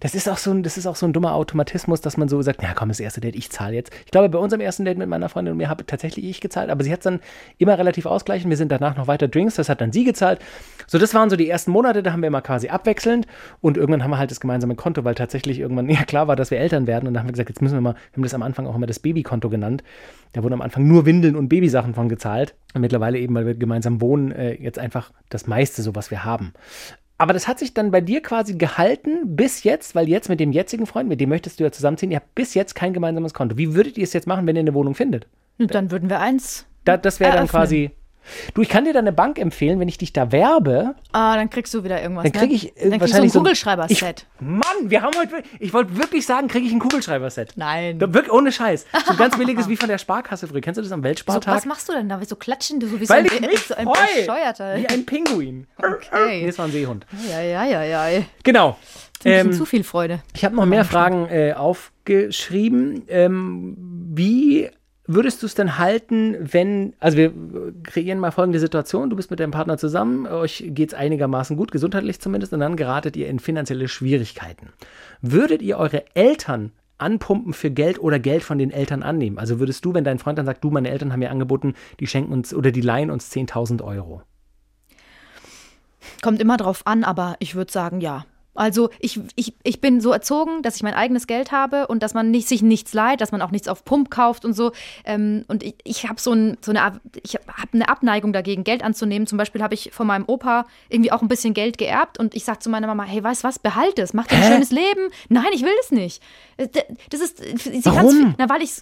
Speaker 2: das ist auch so ein, das ist auch so ein dummer Automatismus, dass man so sagt, ja komm, das erste Date, ich zahle jetzt. Ich glaube, bei unserem ersten Date mit meiner Freundin und mir habe tatsächlich ich gezahlt, aber sie hat dann immer relativ ausgleichend. Wir sind danach noch weiter Drinks, das hat dann sie gezahlt. So, das waren so die ersten Monate, da haben wir immer quasi abwechselnd und irgendwann haben wir halt das gemeinsame Konto, weil tatsächlich irgendwann [laughs] ja klar war, dass wir Eltern werden und dann haben wir gesagt, jetzt müssen wir mal, wir haben das am Anfang auch immer das Babykonto genannt. Da wurden am Anfang nur Windeln und Babysachen von gezahlt. Und mittlerweile eben, weil wir gemeinsam wohnen, äh, jetzt einfach das meiste so, was wir haben. Aber das hat sich dann bei dir quasi gehalten bis jetzt, weil jetzt mit dem jetzigen Freund, mit dem möchtest du ja zusammenziehen, ihr habt bis jetzt kein gemeinsames Konto. Wie würdet ihr es jetzt machen, wenn ihr eine Wohnung findet?
Speaker 1: Und dann würden wir eins.
Speaker 2: Da, das wäre dann quasi Du, ich kann dir da eine Bank empfehlen, wenn ich dich da werbe,
Speaker 1: Ah, dann kriegst du wieder irgendwas.
Speaker 2: dann kriege ich
Speaker 1: ne? dann kriegst du ein
Speaker 2: wahrscheinlich so
Speaker 1: Kugelschreiber-Set.
Speaker 2: Ich, Mann, wir haben heute, ich wollte wirklich sagen, kriege ich ein Kugelschreiber-Set.
Speaker 1: Nein.
Speaker 2: Da, wirklich, ohne Scheiß. So ein ganz billiges wie von der Sparkasse früher. Kennst du das am
Speaker 1: So,
Speaker 2: Weltspartag?
Speaker 1: was machst du denn da? Wieso klatschen du so wie
Speaker 2: Weil
Speaker 1: so
Speaker 2: ich
Speaker 1: ein,
Speaker 2: mich
Speaker 1: so ein. Bescheuerter?
Speaker 2: Wie ein Pinguin.
Speaker 1: Okay.
Speaker 2: Nee, das war ein Seehund.
Speaker 1: Ja, ja, ja, ja. Ein
Speaker 2: Genau. Ähm,
Speaker 1: zu viel Freude.
Speaker 2: Ich habe noch mehr Fragen äh, aufgeschrieben. Ähm, wie würdest du es denn halten, wenn, also wir kreieren mal folgende Situation, du bist mit deinem Partner zusammen, euch geht es einigermaßen gut, gesundheitlich zumindest, und dann geratet ihr in finanzielle Schwierigkeiten. Würdet ihr eure Eltern anpumpen für Geld oder Geld von den Eltern annehmen? Also würdest du, wenn dein Freund dann sagt, du, meine Eltern haben mir angeboten, die schenken uns oder die leihen uns 10.000 Euro.
Speaker 1: Kommt immer drauf an, aber ich würde sagen, ja. Also ich, ich, ich bin so erzogen, dass ich mein eigenes Geld habe und dass man nicht, sich nichts leiht, dass man auch nichts auf Pump kauft und so. Ähm, und ich, ich habe so, ein, so eine, ich hab eine Abneigung dagegen, Geld anzunehmen. Zum Beispiel habe ich von meinem Opa irgendwie auch ein bisschen Geld geerbt und ich sage zu meiner Mama, hey, weißt was, behalte es, mach dir ein
Speaker 2: Hä?
Speaker 1: schönes Leben. Nein, ich will das nicht. Äh, Das ist, sie kann's-
Speaker 2: Warum?
Speaker 1: Na, weil ich,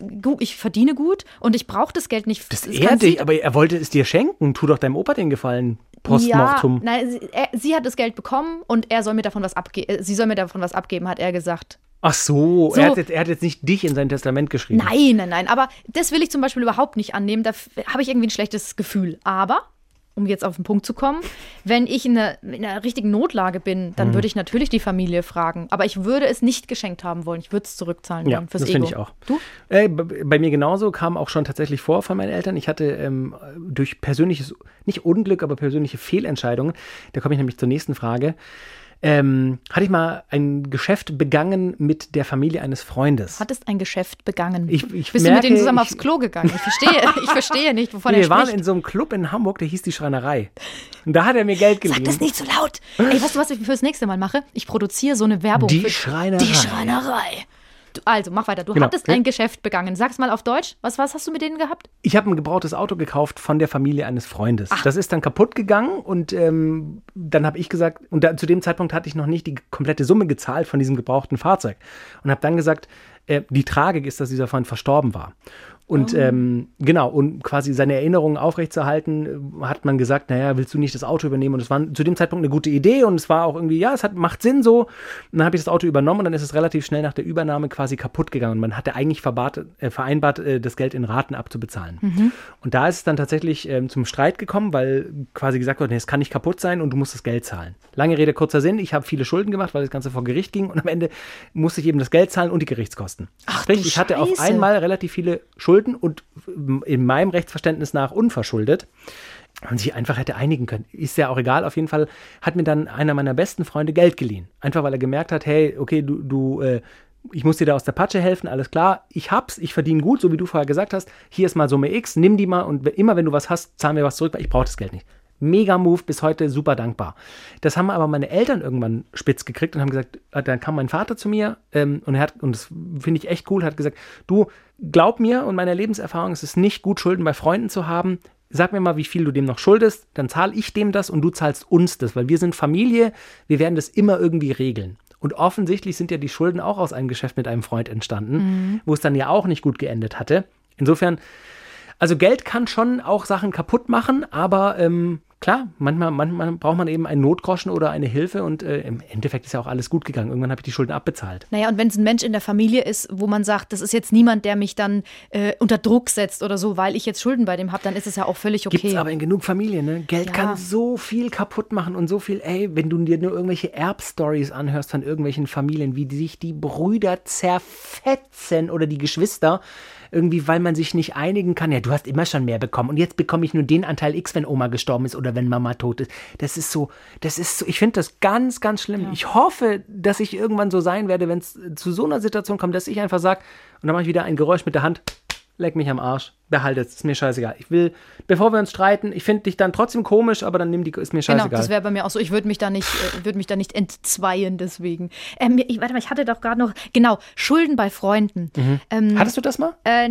Speaker 1: ich verdiene gut und ich brauche das Geld nicht.
Speaker 2: Das ehrt dich, aber er wollte es dir schenken. Tu doch deinem Opa den Gefallen. Postmortem.
Speaker 1: Ja, nein, sie, er, sie hat das Geld bekommen und er soll mir davon was abgeben. Sie soll mir davon was abgeben, hat er gesagt.
Speaker 2: Ach so,
Speaker 1: So.
Speaker 2: Er, hat jetzt, er hat jetzt nicht dich in sein Testament geschrieben.
Speaker 1: Nein, nein, nein. Aber das will ich zum Beispiel überhaupt nicht annehmen. Da habe ich irgendwie ein schlechtes Gefühl. Aber, um jetzt auf den Punkt zu kommen, wenn ich in einer, in einer richtigen Notlage bin,
Speaker 2: Mhm.
Speaker 1: dann würde ich natürlich die Familie fragen. Aber ich würde es nicht geschenkt haben wollen. Ich würde es zurückzahlen
Speaker 2: Ja,
Speaker 1: wollen fürs
Speaker 2: das
Speaker 1: Ego.
Speaker 2: finde ich auch.
Speaker 1: Du?
Speaker 2: Äh, bei mir genauso kam auch schon tatsächlich vor von meinen Eltern. Ich hatte ähm, durch persönliches, nicht Unglück, aber persönliche Fehlentscheidungen, da komme ich nämlich zur nächsten Frage, ähm, hatte ich mal ein Geschäft begangen mit der Familie eines Freundes.
Speaker 1: Hattest ein Geschäft begangen.
Speaker 2: Ich- ich
Speaker 1: Bist du mit
Speaker 2: merke,
Speaker 1: denen zusammen
Speaker 2: ich-
Speaker 1: aufs Klo gegangen? Ich verstehe, [laughs] ich verstehe nicht, wovon
Speaker 2: wir
Speaker 1: er
Speaker 2: waren
Speaker 1: spricht.
Speaker 2: in so einem Club in Hamburg, der hieß die Schreinerei. Und da hat er mir Geld geliehen.
Speaker 1: Sag das nicht so laut. Ey, weißt du, was ich fürs nächste Mal mache? Ich produziere so eine Werbung.
Speaker 2: Die
Speaker 1: für
Speaker 2: Schreinerei.
Speaker 1: Die Schreinerei. Also, mach weiter. Du
Speaker 2: Genau.
Speaker 1: hattest ein Geschäft begangen. Sag's mal auf Deutsch. Was, was hast du mit denen gehabt?
Speaker 2: Ich habe ein gebrauchtes Auto gekauft von der Familie eines Freundes. Das ist dann kaputt gegangen und ähm, dann habe ich gesagt, und da, zu dem Zeitpunkt hatte ich noch nicht die komplette Summe gezahlt von diesem gebrauchten Fahrzeug und habe dann gesagt, äh, die Tragik ist, dass dieser Freund verstorben war. Und ähm, genau, und quasi seine Erinnerungen aufrechtzuerhalten, äh, hat man gesagt, naja, willst du nicht das Auto übernehmen? Und es war zu dem Zeitpunkt eine gute Idee und es war auch irgendwie, ja, es hat, macht Sinn so. Und dann habe ich das Auto übernommen und dann ist es relativ schnell nach der Übernahme quasi kaputt gegangen. Und man hatte eigentlich verbart, äh, vereinbart, äh, das Geld in Raten abzubezahlen. Und da ist es dann tatsächlich ähm, zum Streit gekommen, weil quasi gesagt wurde, nee, es kann nicht kaputt sein und du musst das Geld zahlen. Lange Rede, kurzer Sinn, ich habe viele Schulden gemacht, weil das Ganze vor Gericht ging und am Ende musste ich eben das Geld zahlen und die Gerichtskosten.
Speaker 1: Ach,
Speaker 2: Sprich, ich hatte auf einmal relativ viele Schulden und in meinem Rechtsverständnis nach unverschuldet. Man sich einfach hätte einigen können. Ist ja auch egal. Auf jeden Fall hat mir dann einer meiner besten Freunde Geld geliehen. Einfach weil er gemerkt hat, hey, okay, du, du, äh, ich muss dir da aus der Patsche helfen, alles klar, ich hab's, ich verdiene gut, so wie du vorher gesagt hast. Hier ist mal Summe X, nimm die mal und immer wenn du was hast, zahl mir was zurück, weil ich brauche das Geld nicht. Mega Move, bis heute super dankbar. Das haben aber meine Eltern irgendwann spitz gekriegt und haben gesagt, äh, dann kam mein Vater zu mir ähm, und er hat, und das finde ich echt cool, hat gesagt, du, glaub mir und meiner Lebenserfahrung, es ist nicht gut, Schulden bei Freunden zu haben. Sag mir mal, wie viel du dem noch schuldest, dann zahle ich dem das und du zahlst uns das, weil wir sind Familie, wir werden das immer irgendwie regeln. Und offensichtlich sind ja die Schulden auch aus einem Geschäft mit einem Freund entstanden, wo es dann ja auch nicht gut geendet hatte. Insofern, also Geld kann schon auch Sachen kaputt machen, aber ähm, klar, manchmal, manchmal braucht man eben einen Notgroschen oder eine Hilfe und äh, im Endeffekt ist ja auch alles gut gegangen. Irgendwann habe ich die Schulden abbezahlt.
Speaker 1: Naja, und wenn es ein Mensch in der Familie ist, wo man sagt, das ist jetzt niemand, der mich dann äh, unter Druck setzt oder so, weil ich jetzt Schulden bei dem habe, dann ist es ja auch völlig okay.
Speaker 2: Gibt es aber in genug Familien, ne? Geld
Speaker 1: Ja.
Speaker 2: kann so viel kaputt machen und so viel, ey, wenn du dir nur irgendwelche Erbstories anhörst von irgendwelchen Familien, wie sich die Brüder zerfetzen oder die Geschwister, irgendwie, weil man sich nicht einigen kann. Ja, du hast immer schon mehr bekommen und jetzt bekomme ich nur den Anteil X, wenn Oma gestorben ist oder wenn Mama tot ist. Das ist so, das ist so, ich finde das ganz, ganz schlimm. Ich hoffe, dass ich irgendwann so sein werde, wenn es zu so einer Situation kommt, dass ich einfach sage, und dann mache ich wieder ein Geräusch mit der Hand, leck mich am Arsch, behalte es, ist mir scheißegal. Ich will, bevor wir uns streiten, ich finde dich dann trotzdem komisch, aber dann nimm die, ist mir
Speaker 1: Genau,
Speaker 2: scheißegal.
Speaker 1: das wäre bei mir auch so. Ich würde mich da nicht, äh, würde mich da nicht entzweien deswegen. Ähm, ich, warte mal, ich hatte doch gerade noch, genau, Schulden bei Freunden. Ähm,
Speaker 2: Hattest du das mal?
Speaker 1: Äh,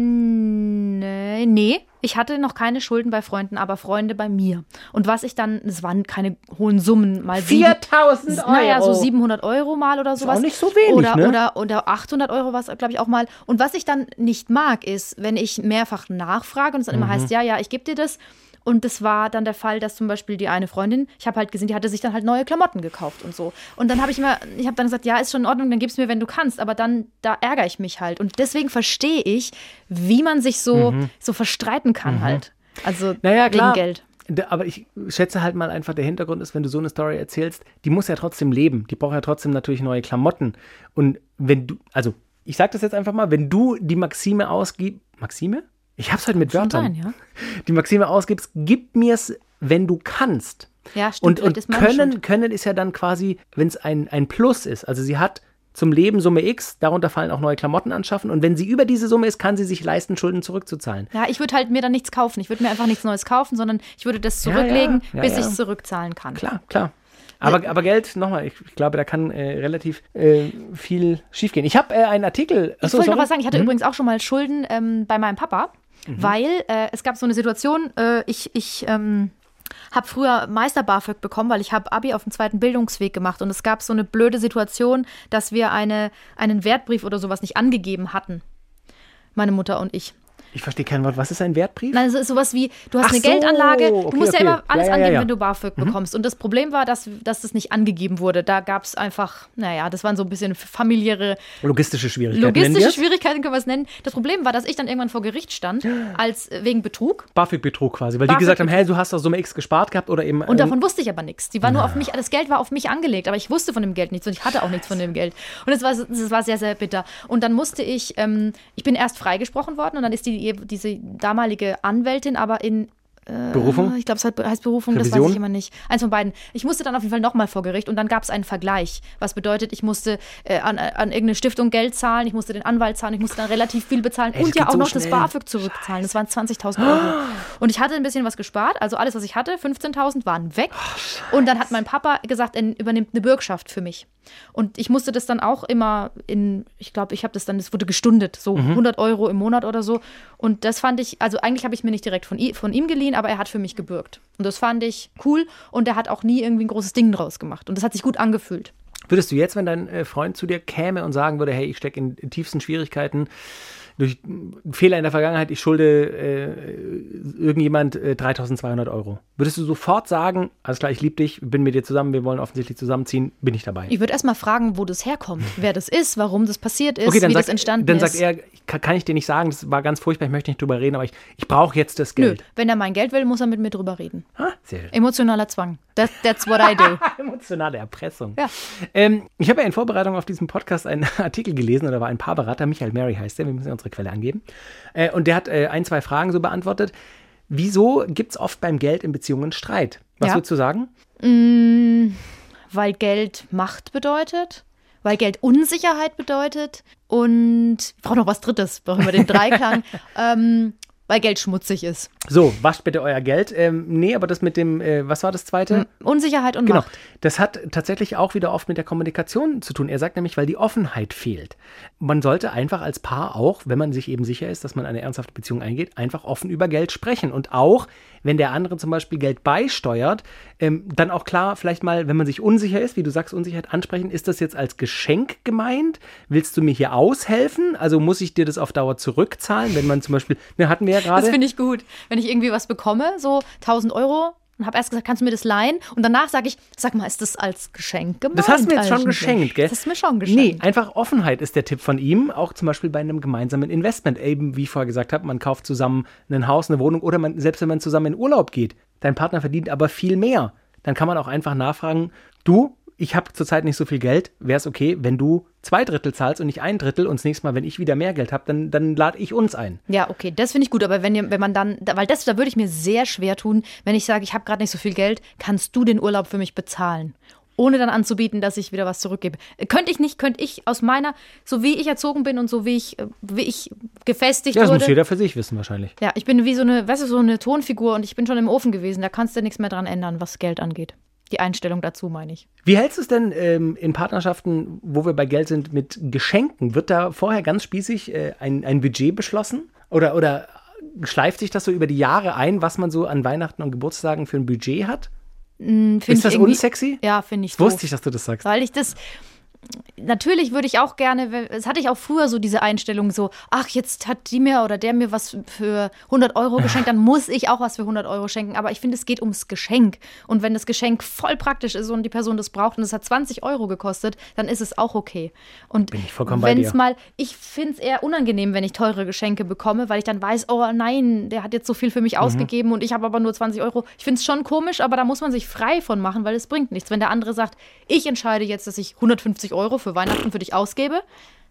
Speaker 1: nee, ich hatte noch keine Schulden bei Freunden, aber Freunde bei mir. Und was ich dann, es waren keine hohen Summen, mal sieben-
Speaker 2: 4000 Euro.
Speaker 1: Naja, so 700 Euro mal oder sowas.
Speaker 2: auch nicht so wenig,
Speaker 1: oder,
Speaker 2: ne?
Speaker 1: Oder, oder 800 Euro war es, glaube ich, auch mal. Und was ich dann nicht mag, ist, wenn ich mehrfach nachfrage und es dann
Speaker 2: Mhm.
Speaker 1: immer heißt, ja, ja, ich gebe dir das. Und das war dann der Fall, dass zum Beispiel die eine Freundin, ich habe halt gesehen, die hatte sich dann halt neue Klamotten gekauft und so. Und dann habe ich immer, ich habe dann gesagt, ja, ist schon in Ordnung, dann gib's mir, wenn du kannst. Aber dann, da ärgere ich mich halt. Und deswegen verstehe ich, wie man sich so, so verstreiten kann halt. Also
Speaker 2: Mhm. Naja,
Speaker 1: wegen
Speaker 2: klar.
Speaker 1: Geld.
Speaker 2: Aber ich schätze halt mal einfach, der Hintergrund ist, wenn du so eine Story erzählst, die muss ja trotzdem leben. Die braucht ja trotzdem natürlich neue Klamotten. Und wenn du, also ich sag das jetzt einfach mal, wenn du die Maxime ausgibst, Maxime? Ich hab's heute mit
Speaker 1: Schon
Speaker 2: Wörtern.
Speaker 1: sein, ja.
Speaker 2: Die Maxime ausgibst, gib mir's, wenn du kannst.
Speaker 1: Ja, stimmt.
Speaker 2: Und, und können, können ist ja dann quasi, wenn es ein, ein Plus ist. Also sie hat zum Leben Summe X, darunter fallen auch neue Klamotten anschaffen. Und wenn sie über diese Summe ist, kann sie sich leisten, Schulden zurückzuzahlen.
Speaker 1: Ja, ich würde halt mir dann nichts kaufen. Ich würde mir einfach nichts Neues kaufen, sondern ich würde das zurücklegen,
Speaker 2: ja, ja,
Speaker 1: bis
Speaker 2: ja.
Speaker 1: ich es zurückzahlen kann.
Speaker 2: Klar, klar. Aber, aber Geld, nochmal, ich, ich glaube, da kann äh, relativ äh, viel schiefgehen. Ich habe äh, einen Artikel.
Speaker 1: Ich
Speaker 2: Achso,
Speaker 1: wollte noch was sagen. Ich hatte übrigens auch schon mal Schulden ähm, bei meinem Papa, weil äh, es gab so eine Situation, äh, ich, ich ähm, habe früher Meister BAföG bekommen, weil ich habe Abi auf dem zweiten Bildungsweg gemacht und es gab so eine blöde Situation, dass wir eine, einen Wertbrief oder sowas nicht angegeben hatten. Meine Mutter und ich.
Speaker 2: Ich verstehe kein Wort. Was ist ein Wertbrief?
Speaker 1: Nein, es ist sowas wie, du hast
Speaker 2: Ach
Speaker 1: eine
Speaker 2: so,
Speaker 1: Geldanlage, du
Speaker 2: okay,
Speaker 1: musst
Speaker 2: okay.
Speaker 1: ja immer alles
Speaker 2: Ja, ja,
Speaker 1: angeben,
Speaker 2: ja,
Speaker 1: wenn du BAföG bekommst. Und das Problem war, dass, dass das nicht angegeben wurde. Da gab es einfach, naja, das waren so ein bisschen familiäre
Speaker 2: Logistische Schwierigkeiten.
Speaker 1: Logistische. Schwierigkeiten können wir es nennen. Das Problem war, dass ich dann irgendwann vor Gericht stand, [gasps] als äh, wegen Betrug.
Speaker 2: BAföG-Betrug quasi. Weil die
Speaker 1: BAföG
Speaker 2: gesagt haben, hey, du hast doch Summe X gespart gehabt oder eben.
Speaker 1: Und
Speaker 2: ähm,
Speaker 1: davon wusste ich aber nichts. Die war nur auf mich, das Geld war auf mich angelegt, aber ich wusste von dem Geld nichts und ich hatte auch nichts von dem Geld. Und es war, das war sehr, sehr bitter. Und dann musste ich, ähm, ich bin erst freigesprochen worden und dann ist die, diese damalige Anwältin aber in
Speaker 2: Berufung?
Speaker 1: Ich glaube, es heißt Berufung, das weiß
Speaker 2: Revision?
Speaker 1: ich immer nicht. Eins von beiden. Ich musste dann auf jeden Fall nochmal vor Gericht und dann gab es einen Vergleich. Was bedeutet, ich musste äh, an, an irgendeine Stiftung Geld zahlen, ich musste den Anwalt zahlen, ich musste dann relativ viel bezahlen
Speaker 2: Ey, das
Speaker 1: und ja auch
Speaker 2: so
Speaker 1: noch das
Speaker 2: schnell.
Speaker 1: BAföG zurückzahlen. Das waren 20.000 Euro. [gasps] Und ich hatte ein bisschen was gespart, also alles, was ich hatte, 15.000 waren weg. und dann hat mein Papa gesagt, er übernimmt eine Bürgschaft für mich. Und ich musste das dann auch immer in, ich glaube, ich habe das dann, das wurde gestundet, so
Speaker 2: Mhm.
Speaker 1: 100 Euro im Monat oder so. Und das fand ich, also eigentlich habe ich mir nicht direkt von, von ihm geliehen, aber er hat für mich gebürgt. Und das fand ich cool und er hat auch nie irgendwie ein großes Ding draus gemacht. Und das hat sich gut angefühlt.
Speaker 2: Würdest du jetzt, wenn dein äh, Freund zu dir käme und sagen würde, hey, ich stecke in, in tiefsten Schwierigkeiten durch einen Fehler in der Vergangenheit, ich schulde äh, irgendjemand äh, 3200 Euro. Würdest du sofort sagen, alles klar, ich liebe dich, bin mit dir zusammen, wir wollen offensichtlich zusammenziehen, bin ich dabei?
Speaker 1: Ich würde erst mal fragen, wo das herkommt, wer das ist, warum das passiert ist,
Speaker 2: okay, dann
Speaker 1: wie
Speaker 2: sagt,
Speaker 1: das entstanden
Speaker 2: dann
Speaker 1: ist.
Speaker 2: sagt er, kann, ich dir nicht sagen, das war ganz furchtbar, ich möchte nicht drüber reden, aber ich, ich brauche jetzt das
Speaker 1: Nö,
Speaker 2: Geld.
Speaker 1: wenn er mein Geld will, muss er mit mir drüber reden.
Speaker 2: Ah, sehr schön.
Speaker 1: Emotionaler Zwang. That, that's what I do. [laughs]
Speaker 2: Emotionale Erpressung.
Speaker 1: Ja.
Speaker 2: Ähm, ich habe ja in Vorbereitung auf diesen Podcast einen [laughs] Artikel gelesen, oder war ein Paarberater, Michael Mary heißt der, wir müssen ja unsere Quelle angeben. Äh, und der hat äh, ein, zwei Fragen so beantwortet. Wieso gibt es oft beim Geld in Beziehungen Streit? Was
Speaker 1: Ja.
Speaker 2: würdest du sagen?
Speaker 1: weil Geld Macht bedeutet, weil Geld Unsicherheit bedeutet und ich brauche noch was Drittes, brauchen wir den [laughs] Dreiklang, ähm, weil Geld schmutzig ist.
Speaker 2: So, wascht bitte euer Geld. Ähm, nee, aber das mit dem, äh, was war das zweite?
Speaker 1: Unsicherheit und
Speaker 2: Genau.
Speaker 1: Macht.
Speaker 2: Das hat tatsächlich auch wieder oft mit der Kommunikation zu tun. Er sagt nämlich, weil die Offenheit fehlt. Man sollte einfach als Paar auch, wenn man sich eben sicher ist, dass man eine ernsthafte Beziehung eingeht, einfach offen über Geld sprechen. Und auch, wenn der andere zum Beispiel Geld beisteuert, ähm, dann auch klar, vielleicht mal, wenn man sich unsicher ist, wie du sagst, Unsicherheit ansprechen, ist das jetzt als Geschenk gemeint? Willst du mir hier aushelfen? Also muss ich dir das auf Dauer zurückzahlen, wenn man zum Beispiel, ne, hatten wir ja gerade.
Speaker 1: Das finde ich gut. Wenn ich irgendwie was bekomme, so 1000 Euro, und habe erst gesagt, kannst du mir das leihen? Und danach sage ich, sag mal, ist das als Geschenk gemeint?
Speaker 2: Das hast du mir jetzt schon geschenkt, gell?
Speaker 1: Das ist mir schon
Speaker 2: Nee,
Speaker 1: geschenkt.
Speaker 2: einfach Offenheit ist der Tipp von ihm, auch zum Beispiel bei einem gemeinsamen Investment. Eben, wie ich vorher gesagt habe, man kauft zusammen ein Haus, eine Wohnung oder man, selbst wenn man zusammen in Urlaub geht, dein Partner verdient aber viel mehr. Dann kann man auch einfach nachfragen, du, ich habe zurzeit nicht so viel Geld, wäre es okay, wenn du zwei Drittel zahlst und nicht ein Drittel und das nächste Mal, wenn ich wieder mehr Geld habe, dann, dann lade ich uns ein.
Speaker 1: Ja, okay, das finde ich gut, aber wenn, ihr- wenn man dann, da- weil das, da würde ich mir sehr schwer tun, wenn ich sage, ich habe gerade nicht so viel Geld, kannst du den Urlaub für mich bezahlen? Ohne dann anzubieten, dass ich wieder was zurückgebe. Könnte ich nicht, könnte ich aus meiner, so wie ich erzogen bin und so wie ich, wie ich gefestigt
Speaker 2: Ja, das
Speaker 1: wurde.
Speaker 2: muss jeder für sich wissen wahrscheinlich.
Speaker 1: Ja, ich bin wie so eine, weißt du, so eine Tonfigur und ich bin schon im Ofen gewesen. Da kannst du nichts mehr dran ändern, was Geld angeht. Die Einstellung dazu, meine ich.
Speaker 2: Wie hältst du es denn ähm, in Partnerschaften, wo wir bei Geld sind, mit Geschenken? Wird da vorher ganz spießig äh, ein, ein Budget beschlossen? Oder, oder schleift sich das so über die Jahre ein, was man so an Weihnachten und Geburtstagen für ein Budget hat?
Speaker 1: Find
Speaker 2: Ist das unsexy?
Speaker 1: Ja, finde ich
Speaker 2: wusste ich, dass du das sagst.
Speaker 1: Weil ich das, natürlich würde ich auch gerne, es hatte ich auch früher so diese Einstellung so, ach, jetzt hat die mir oder der mir was für 100 Euro geschenkt, dann muss ich auch was für 100 Euro schenken. Aber ich finde, es geht ums Geschenk. Und wenn das Geschenk voll praktisch ist und die Person das braucht und es hat 20 Euro gekostet, dann ist es auch okay. Und wenn es mal, ich finde es eher unangenehm, wenn ich teure Geschenke bekomme, weil ich dann weiß, oh nein, der hat jetzt so viel für mich
Speaker 2: Mhm.
Speaker 1: ausgegeben und ich habe aber nur 20 Euro. Ich finde es schon komisch, aber da muss man sich frei von machen, weil es bringt nichts. Wenn der andere sagt, ich entscheide jetzt, dass ich 150 Euro für Weihnachten für dich ausgebe,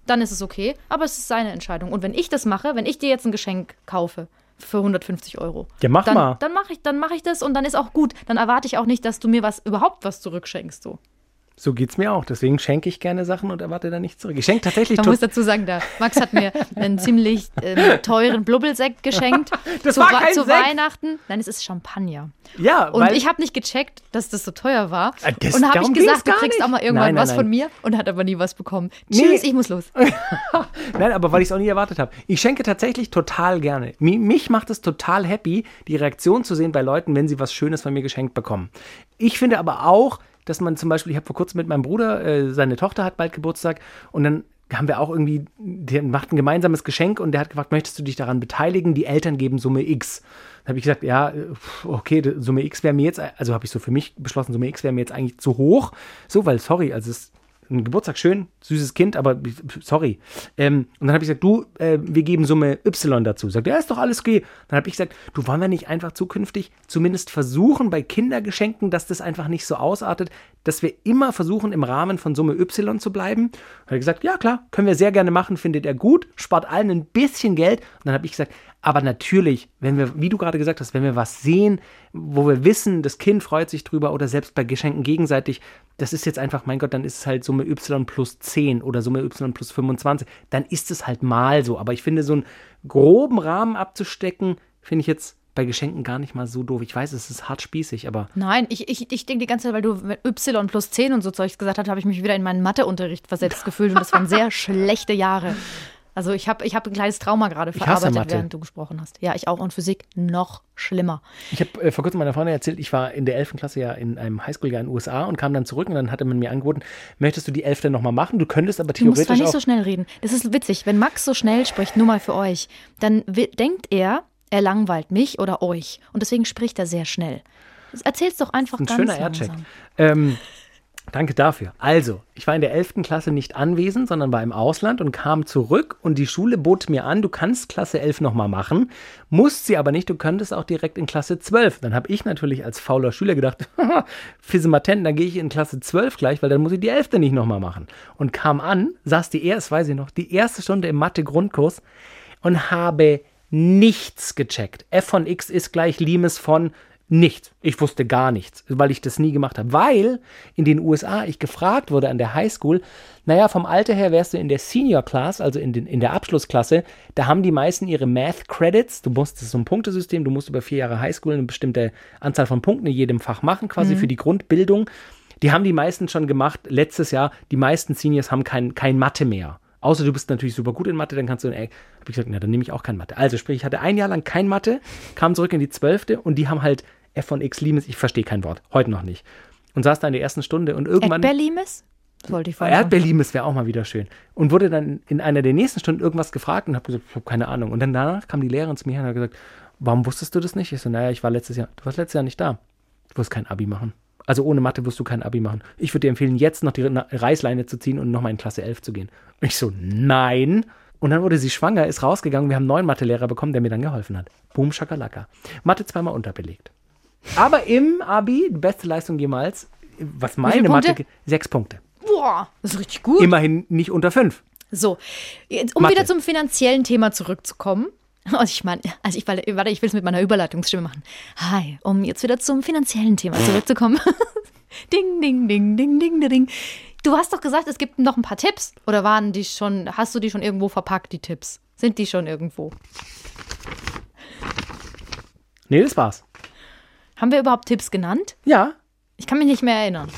Speaker 1: dann ist es okay, aber es ist seine Entscheidung. Und wenn ich das mache, wenn ich dir jetzt ein Geschenk kaufe für 150 Euro,
Speaker 2: Ja, mach
Speaker 1: dann,
Speaker 2: mal.
Speaker 1: dann mache ich, dann mach ich das und dann ist auch gut. Dann erwarte ich auch nicht, dass du mir was überhaupt was zurückschenkst. So.
Speaker 2: So geht's mir auch. Deswegen schenke ich gerne Sachen und erwarte dann nichts zurück. Ich schenke tatsächlich
Speaker 1: Man muss dazu sagen, der Max hat mir einen ziemlich ähm, teuren Blubbelsekt geschenkt. [laughs]
Speaker 2: Das
Speaker 1: zu,
Speaker 2: war
Speaker 1: Wa-
Speaker 2: kein
Speaker 1: zu
Speaker 2: Sekt.
Speaker 1: Weihnachten. Nein, es ist Champagner.
Speaker 2: Ja,
Speaker 1: Und ich habe nicht gecheckt, dass das so teuer war.
Speaker 2: Ah, das-
Speaker 1: und da habe ich gesagt, du kriegst
Speaker 2: nicht.
Speaker 1: auch mal irgendwann
Speaker 2: Nein, nein,
Speaker 1: was von
Speaker 2: nein.
Speaker 1: mir und hat aber nie was bekommen.
Speaker 2: Nee.
Speaker 1: Tschüss, ich muss los. [laughs]
Speaker 2: Nein, aber weil ich es auch nie erwartet habe. Ich schenke tatsächlich total gerne. Mi- Mich macht es total happy, die Reaktion zu sehen bei Leuten, wenn sie was Schönes von mir geschenkt bekommen. Ich finde aber auch, dass man zum Beispiel, ich habe vor kurzem mit meinem Bruder, äh, seine Tochter hat bald Geburtstag und dann haben wir auch irgendwie, der macht ein gemeinsames Geschenk und der hat gefragt, möchtest du dich daran beteiligen? Die Eltern geben Summe X. Dann habe ich gesagt, ja, okay, Summe X wäre mir jetzt, also habe ich so für mich beschlossen, Summe X wäre mir jetzt eigentlich zu hoch. So, weil, sorry, also es ein Geburtstag schön, süßes Kind, aber sorry. Ähm, und dann habe ich gesagt, du, äh, wir geben Summe Y dazu. Sagt, ja, ist doch alles okay. Dann habe ich gesagt, du, wollen wir nicht einfach zukünftig zumindest versuchen bei Kindergeschenken, dass das einfach nicht so ausartet, dass wir immer versuchen, im Rahmen von Summe Y zu bleiben? Hat er gesagt, ja klar, können wir sehr gerne machen, findet er gut, spart allen ein bisschen Geld. Und dann habe ich gesagt, aber natürlich, wenn wir, wie du gerade gesagt hast, wenn wir was sehen, wo wir wissen, das Kind freut sich drüber oder selbst bei Geschenken gegenseitig, das ist jetzt einfach, mein Gott, dann ist es halt Summe Y plus 10 oder Summe Y plus 25, dann ist es halt mal so. Aber ich finde, so einen groben Rahmen abzustecken, finde ich jetzt bei Geschenken gar nicht mal so doof. Ich weiß, es ist hart spießig, aber
Speaker 1: Nein, ich, ich, ich denke die ganze Zeit, weil du Y plus 10 und so Zeugs gesagt hast, habe ich mich wieder in meinen Matheunterricht versetzt gefühlt und das waren sehr [laughs] schlechte Jahre. Also ich habe ich hab ein kleines Trauma gerade verarbeitet, während du gesprochen hast. Ja, ich auch. Und Physik noch schlimmer.
Speaker 2: Ich habe äh, vor kurzem meiner Freundin erzählt, ich war in der 11. Klasse ja in einem Highschool-Jahr in den USA und kam dann zurück und dann hatte man mir angeboten, möchtest du die 11. nochmal machen? Du könntest aber
Speaker 1: Du musst
Speaker 2: theoretisch
Speaker 1: zwar nicht so schnell reden. Das ist witzig. Wenn Max so schnell spricht, nur mal für euch, dann denkt er, er langweilt mich oder euch. Und deswegen spricht er sehr schnell. Erzähl's doch einfach
Speaker 2: ein
Speaker 1: ganz
Speaker 2: schöner Aircheck.
Speaker 1: langsam.
Speaker 2: Ähm, danke dafür. Also, ich war in der 11. Klasse nicht anwesend, sondern war im Ausland und kam zurück und die Schule bot mir an, du kannst Klasse 11 nochmal machen, musst sie aber nicht, du könntest auch direkt in Klasse 12. Dann habe ich natürlich als fauler Schüler gedacht, [laughs] haha, Fissematen, dann gehe ich in Klasse 12 gleich, weil dann muss ich die 11. nicht nochmal machen. Und kam an, saß die erste, weiß ich noch, die erste Stunde im Mathe-Grundkurs und habe nichts gecheckt. f von x ist gleich Limes von nichts. Ich wusste gar nichts, weil ich das nie gemacht habe. Weil in den USA ich gefragt wurde an der Highschool, naja, vom Alter her wärst du in der Senior Class, also in, den, in der Abschlussklasse, da haben die meisten ihre Math Credits. Du musst, das ist so ein Punktesystem, du musst über vier Jahre Highschool eine bestimmte Anzahl von Punkten in jedem Fach machen, quasi für die Grundbildung. Die haben die meisten schon gemacht letztes Jahr. Die meisten Seniors haben kein, kein Mathe mehr. Außer du bist natürlich super gut in Mathe, dann kannst du, ey, hab ich gesagt, na, dann nehme ich auch kein Mathe. Also sprich, ich hatte ein Jahr lang kein Mathe, kam zurück in die zwölfte und die haben halt f von x Limes, ich verstehe kein Wort, heute noch nicht. Und saß da in der ersten Stunde und irgendwann.
Speaker 1: Erdbeerlimes? Wollte ich vorhin.
Speaker 2: Erdbeerlimes wäre auch mal wieder schön. Und wurde dann in einer der nächsten Stunden irgendwas gefragt und habe gesagt, ich habe keine Ahnung. Und dann danach kam die Lehrerin zu mir und hat gesagt, warum wusstest du das nicht? Ich so, naja, ich war letztes Jahr, du warst letztes Jahr nicht da. Du wirst kein Abi machen. Also ohne Mathe wirst du kein Abi machen. Ich würde dir empfehlen, jetzt noch die Reißleine zu ziehen und nochmal in Klasse 11 zu gehen. Und ich so, nein. Und dann wurde sie schwanger, ist rausgegangen. Wir haben einen neuen Mathelehrer bekommen, der mir dann geholfen hat. Boom, Schakalaka. Mathe zweimal unterbelegt. Aber im Abi, beste Leistung jemals, was meine Mathe,
Speaker 1: Punkte?
Speaker 2: sechs Punkte.
Speaker 1: Boah, das ist richtig gut.
Speaker 2: Immerhin nicht unter fünf.
Speaker 1: So, jetzt, um
Speaker 2: Mathe.
Speaker 1: wieder zum finanziellen Thema zurückzukommen. [laughs] Also ich meine, also ich, warte, warte, ich will es mit meiner Überleitungsstimme machen. Hi, um jetzt wieder zum finanziellen Thema zurückzukommen. [laughs] ding, ding, ding, ding, ding, ding, ding. Du hast doch gesagt, es gibt noch ein paar Tipps. Oder waren die schon, hast du die schon irgendwo verpackt, die Tipps? Sind die schon irgendwo?
Speaker 2: Nee, das war's.
Speaker 1: Haben wir überhaupt Tipps genannt?
Speaker 2: Ja.
Speaker 1: Ich kann mich nicht mehr erinnern.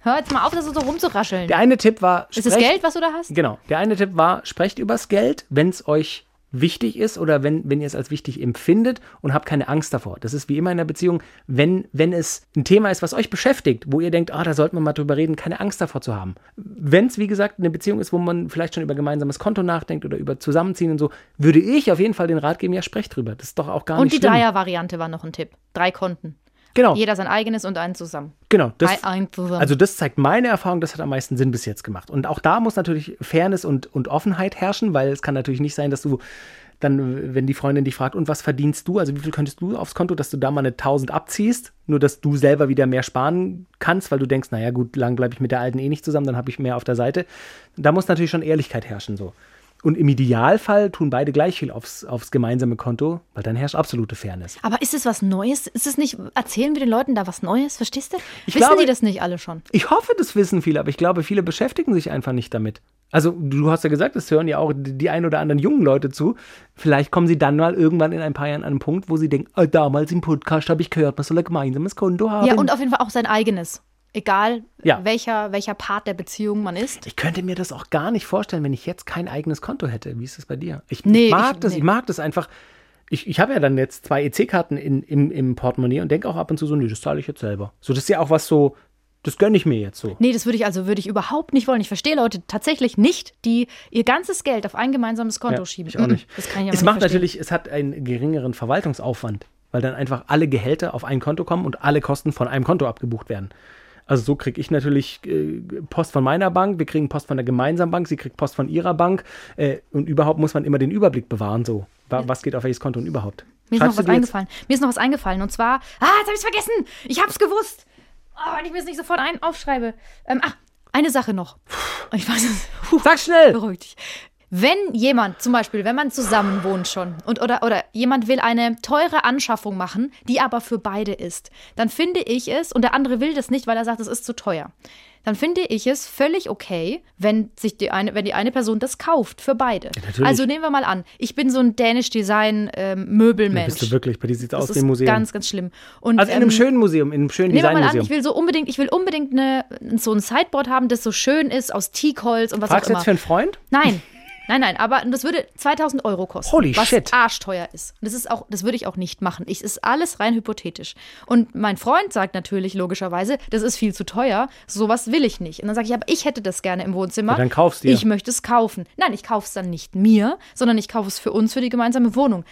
Speaker 1: Hör jetzt mal auf, das so rumzurascheln.
Speaker 2: Der eine Tipp war.
Speaker 1: Ist es
Speaker 2: sprecht-
Speaker 1: Geld, was du da hast?
Speaker 2: Genau. Der eine Tipp war, sprecht übers Geld, wenn es euch wichtig ist oder wenn, wenn ihr es als wichtig empfindet und habt keine Angst davor. Das ist wie immer in einer Beziehung, wenn, wenn es ein Thema ist, was euch beschäftigt, wo ihr denkt, ah, da sollten wir mal drüber reden, keine Angst davor zu haben. Wenn es, wie gesagt, eine Beziehung ist, wo man vielleicht schon über gemeinsames Konto nachdenkt oder über Zusammenziehen und so, würde ich auf jeden Fall den Rat geben, ja, sprecht drüber. Das ist doch auch gar
Speaker 1: Und
Speaker 2: nicht
Speaker 1: die
Speaker 2: schlimm.
Speaker 1: Dreier-Variante war noch ein Tipp. Drei Konten.
Speaker 2: Genau,
Speaker 1: Jeder sein eigenes und einen zusammen.
Speaker 2: genau. Das,
Speaker 1: ein, zusammen.
Speaker 2: Also das zeigt meine Erfahrung, das hat am meisten Sinn bis jetzt gemacht. Und auch da muss natürlich Fairness und, und Offenheit herrschen, weil es kann natürlich nicht sein, dass du dann, wenn die Freundin dich fragt, und was verdienst du, also wie viel könntest du aufs Konto, dass du da mal eine 1000 abziehst, nur dass du selber wieder mehr sparen kannst, weil du denkst, naja gut, lang bleibe ich mit der Alten eh nicht zusammen, dann habe ich mehr auf der Seite. Da muss natürlich schon Ehrlichkeit herrschen so. Und im Idealfall tun beide gleich viel aufs, aufs gemeinsame Konto, weil dann herrscht absolute Fairness.
Speaker 1: Aber ist es was Neues? Ist es nicht, erzählen wir den Leuten da was Neues? Verstehst du?
Speaker 2: Ich
Speaker 1: Wissen
Speaker 2: glaube-
Speaker 1: die das nicht alle schon?
Speaker 2: Ich hoffe, das wissen viele, aber ich glaube, viele beschäftigen sich einfach nicht damit. Also, du hast ja gesagt, es hören ja auch die ein oder anderen jungen Leute zu. Vielleicht kommen sie dann mal irgendwann in ein paar Jahren an einen Punkt, wo sie denken, "Ah, damals im Podcast habe ich gehört, man soll ein gemeinsames Konto haben.
Speaker 1: Ja, und auf jeden Fall auch sein eigenes. Egal,
Speaker 2: Ja.
Speaker 1: welcher, welcher Part der Beziehung man ist.
Speaker 2: ich könnte mir das auch gar nicht vorstellen, wenn ich jetzt kein eigenes Konto hätte. Wie ist das bei dir? Ich
Speaker 1: Nee,
Speaker 2: mag
Speaker 1: ich-
Speaker 2: das,
Speaker 1: nee.
Speaker 2: ich mag das einfach. Ich, ich habe ja dann jetzt zwei EC-Karten in, im, im Portemonnaie und denke auch ab und zu so, nee, das zahle ich jetzt selber. So, das ist ja auch was so, das gönne ich mir jetzt so.
Speaker 1: Nee, das würde ich also würde ich überhaupt nicht wollen. Ich verstehe Leute tatsächlich nicht, die ihr ganzes Geld auf ein gemeinsames Konto
Speaker 2: Ja,
Speaker 1: schieben.
Speaker 2: ich auch nicht.
Speaker 1: Das kann ich aber
Speaker 2: es
Speaker 1: nicht
Speaker 2: macht
Speaker 1: verstehen.
Speaker 2: natürlich, es hat einen geringeren Verwaltungsaufwand, weil dann einfach alle Gehälter auf ein Konto kommen und alle Kosten von einem Konto abgebucht werden. Also so kriege ich natürlich äh, Post von meiner Bank, wir kriegen Post von der gemeinsamen Bank, sie kriegt Post von ihrer Bank äh, und überhaupt muss man immer den Überblick bewahren, so wa- was geht auf welches Konto und überhaupt.
Speaker 1: Mir ist
Speaker 2: Schreibst
Speaker 1: noch was
Speaker 2: dir jetzt-
Speaker 1: eingefallen. Mir ist noch was eingefallen. Und zwar, ah, jetzt habe ich es vergessen. Ich habe es gewusst. Oh, wenn ich mir es nicht sofort ein aufschreibe. Ähm, ach, eine Sache noch. Ich weiß es. Puh,
Speaker 2: Sag schnell!
Speaker 1: beruhig dich. Wenn jemand, zum Beispiel, wenn man zusammen wohnt schon und oder, oder jemand will eine teure Anschaffung machen, die aber für beide ist, dann finde ich es, und der andere will das nicht, weil er sagt, es ist zu teuer, dann finde ich es völlig okay, wenn sich die eine, wenn die eine Person das kauft für beide.
Speaker 2: natürlich.
Speaker 1: also nehmen wir mal an, ich bin so ein Danish Design ähm, Möbelmensch.
Speaker 2: Bist du wirklich, bei dir sieht es aus wie ein Museum.
Speaker 1: ganz, ganz schlimm. Und,
Speaker 2: also in einem
Speaker 1: ähm,
Speaker 2: schönen Museum, in einem schönen
Speaker 1: Nehmen wir mal an, ich will so unbedingt, ich will unbedingt eine, so ein Sideboard haben, das so schön ist, aus Teakholz und was
Speaker 2: Fragst
Speaker 1: auch
Speaker 2: du
Speaker 1: immer.
Speaker 2: jetzt für einen Freund?
Speaker 1: Nein. [laughs] Nein, nein, aber das würde 2000 Euro kosten.
Speaker 2: Holy
Speaker 1: was
Speaker 2: shit.
Speaker 1: arschteuer ist. Und das ist auch, das würde ich auch nicht machen. Ich, es ist alles rein hypothetisch. Und mein Freund sagt natürlich logischerweise, das ist viel zu teuer. Sowas will ich nicht. Und dann sage ich, aber ich hätte das gerne im Wohnzimmer.
Speaker 2: Ja, dann kauf's dir.
Speaker 1: Ich möchte es kaufen. Nein, ich kaufe es dann nicht mir, sondern ich kaufe es für uns, für die gemeinsame Wohnung.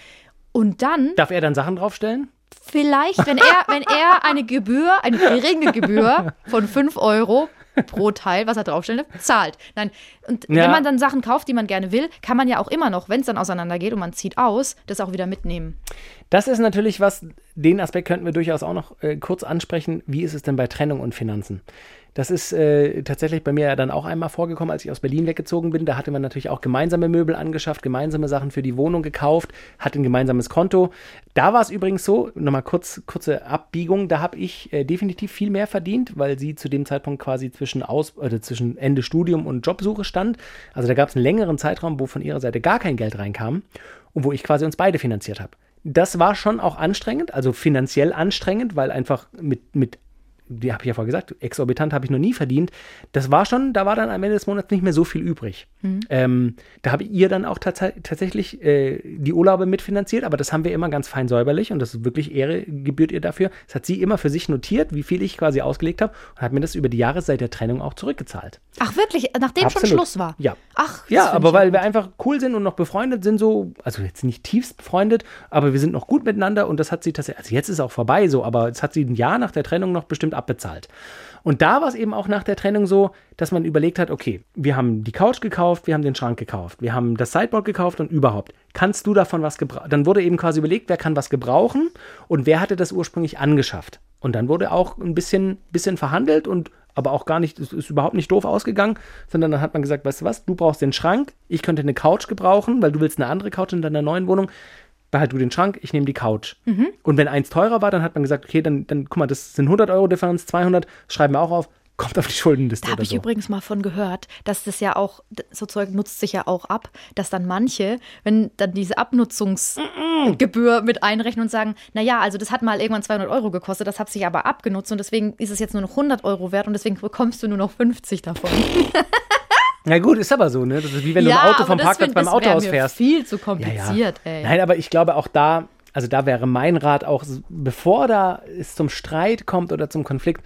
Speaker 1: Und dann
Speaker 2: Darf er dann Sachen draufstellen?
Speaker 1: Vielleicht, wenn er, wenn er eine Gebühr, eine geringe Gebühr [laughs] von 5 Euro pro Teil, was er draufstellt, zahlt. Nein, und
Speaker 2: Ja.
Speaker 1: wenn man dann Sachen kauft, die man gerne will, kann man ja auch immer noch, wenn es dann auseinandergeht und man zieht aus, das auch wieder mitnehmen.
Speaker 2: Das ist natürlich was, den Aspekt könnten wir durchaus auch noch äh, kurz ansprechen. Wie ist es denn bei Trennung und Finanzen? Das ist äh, tatsächlich bei mir ja dann auch einmal vorgekommen, als ich aus Berlin weggezogen bin. Da hatte man natürlich auch gemeinsame Möbel angeschafft, gemeinsame Sachen für die Wohnung gekauft, hat ein gemeinsames Konto. Da war es übrigens so, nochmal kurz, kurze Abbiegung, da habe ich äh, definitiv viel mehr verdient, weil sie zu dem Zeitpunkt quasi zwischen, Aus, oder zwischen Ende Studium und Jobsuche stand. Also da gab es einen längeren Zeitraum, wo von ihrer Seite gar kein Geld reinkam und wo ich quasi uns beide finanziert habe. Das war schon auch anstrengend, also finanziell anstrengend, weil einfach mit, mit die habe ich ja vorher gesagt, exorbitant habe ich noch nie verdient. Das war schon, da war dann am Ende des Monats nicht mehr so viel übrig. Ähm, da habe ich ihr dann auch tats tatsächlich äh, die Urlaube mitfinanziert, aber das haben wir immer ganz fein säuberlich und das ist wirklich Ehre gebührt ihr dafür. Das hat sie immer für sich notiert, wie viel ich quasi ausgelegt habe und hat mir das über die Jahre seit der Trennung auch zurückgezahlt.
Speaker 1: Ach wirklich, nachdem schon
Speaker 2: Absolut.
Speaker 1: Schluss war?
Speaker 2: Ja.
Speaker 1: Ach,
Speaker 2: Ja, aber weil
Speaker 1: gut.
Speaker 2: wir einfach cool sind und noch befreundet sind, so, also jetzt nicht tiefst befreundet, aber wir sind noch gut miteinander und das hat sie tatsächlich, also jetzt ist auch vorbei so, aber es hat sie ein Jahr nach der Trennung noch bestimmt abbezahlt. Und da war es eben auch nach der Trennung so, dass man überlegt hat, okay, wir haben die Couch gekauft, wir haben den Schrank gekauft, wir haben das Sideboard gekauft und überhaupt, kannst du davon was gebrauchen? Dann wurde eben quasi überlegt, wer kann was gebrauchen und wer hatte das ursprünglich angeschafft. Und dann wurde auch ein bisschen, bisschen verhandelt und aber auch gar nicht, es ist überhaupt nicht doof ausgegangen, sondern dann hat man gesagt, weißt du was, du brauchst den Schrank, ich könnte eine Couch gebrauchen, weil du willst eine andere Couch in deiner neuen Wohnung. Behalt du den Schrank, ich nehme die Couch.
Speaker 1: Mhm.
Speaker 2: Und wenn eins teurer war, dann hat man gesagt, okay, dann, dann guck mal, das sind 100 Euro Differenz, 200, schreiben wir auch auf, [laughs] kommt auf die Schuldenliste
Speaker 1: Da habe ich
Speaker 2: so.
Speaker 1: übrigens mal von gehört, dass das ja auch, so Zeug nutzt sich ja auch ab, dass dann manche, wenn dann diese Abnutzungsgebühr mit einrechnen und sagen, naja, also das hat mal irgendwann 200 Euro gekostet, das hat sich aber abgenutzt und deswegen ist es jetzt nur noch 100 Euro wert und deswegen bekommst du nur noch 50 davon. [laughs]
Speaker 2: Na gut, ist aber so, ne? Das ist wie wenn du
Speaker 1: ja,
Speaker 2: im Auto vom Parkplatz
Speaker 1: find-
Speaker 2: beim Auto ausfährst.
Speaker 1: viel zu
Speaker 2: Ja, ja.
Speaker 1: kompliziert, ey.
Speaker 2: Nein, aber ich glaube auch da, also da wäre mein Rat auch, bevor da es zum Streit kommt oder zum Konflikt,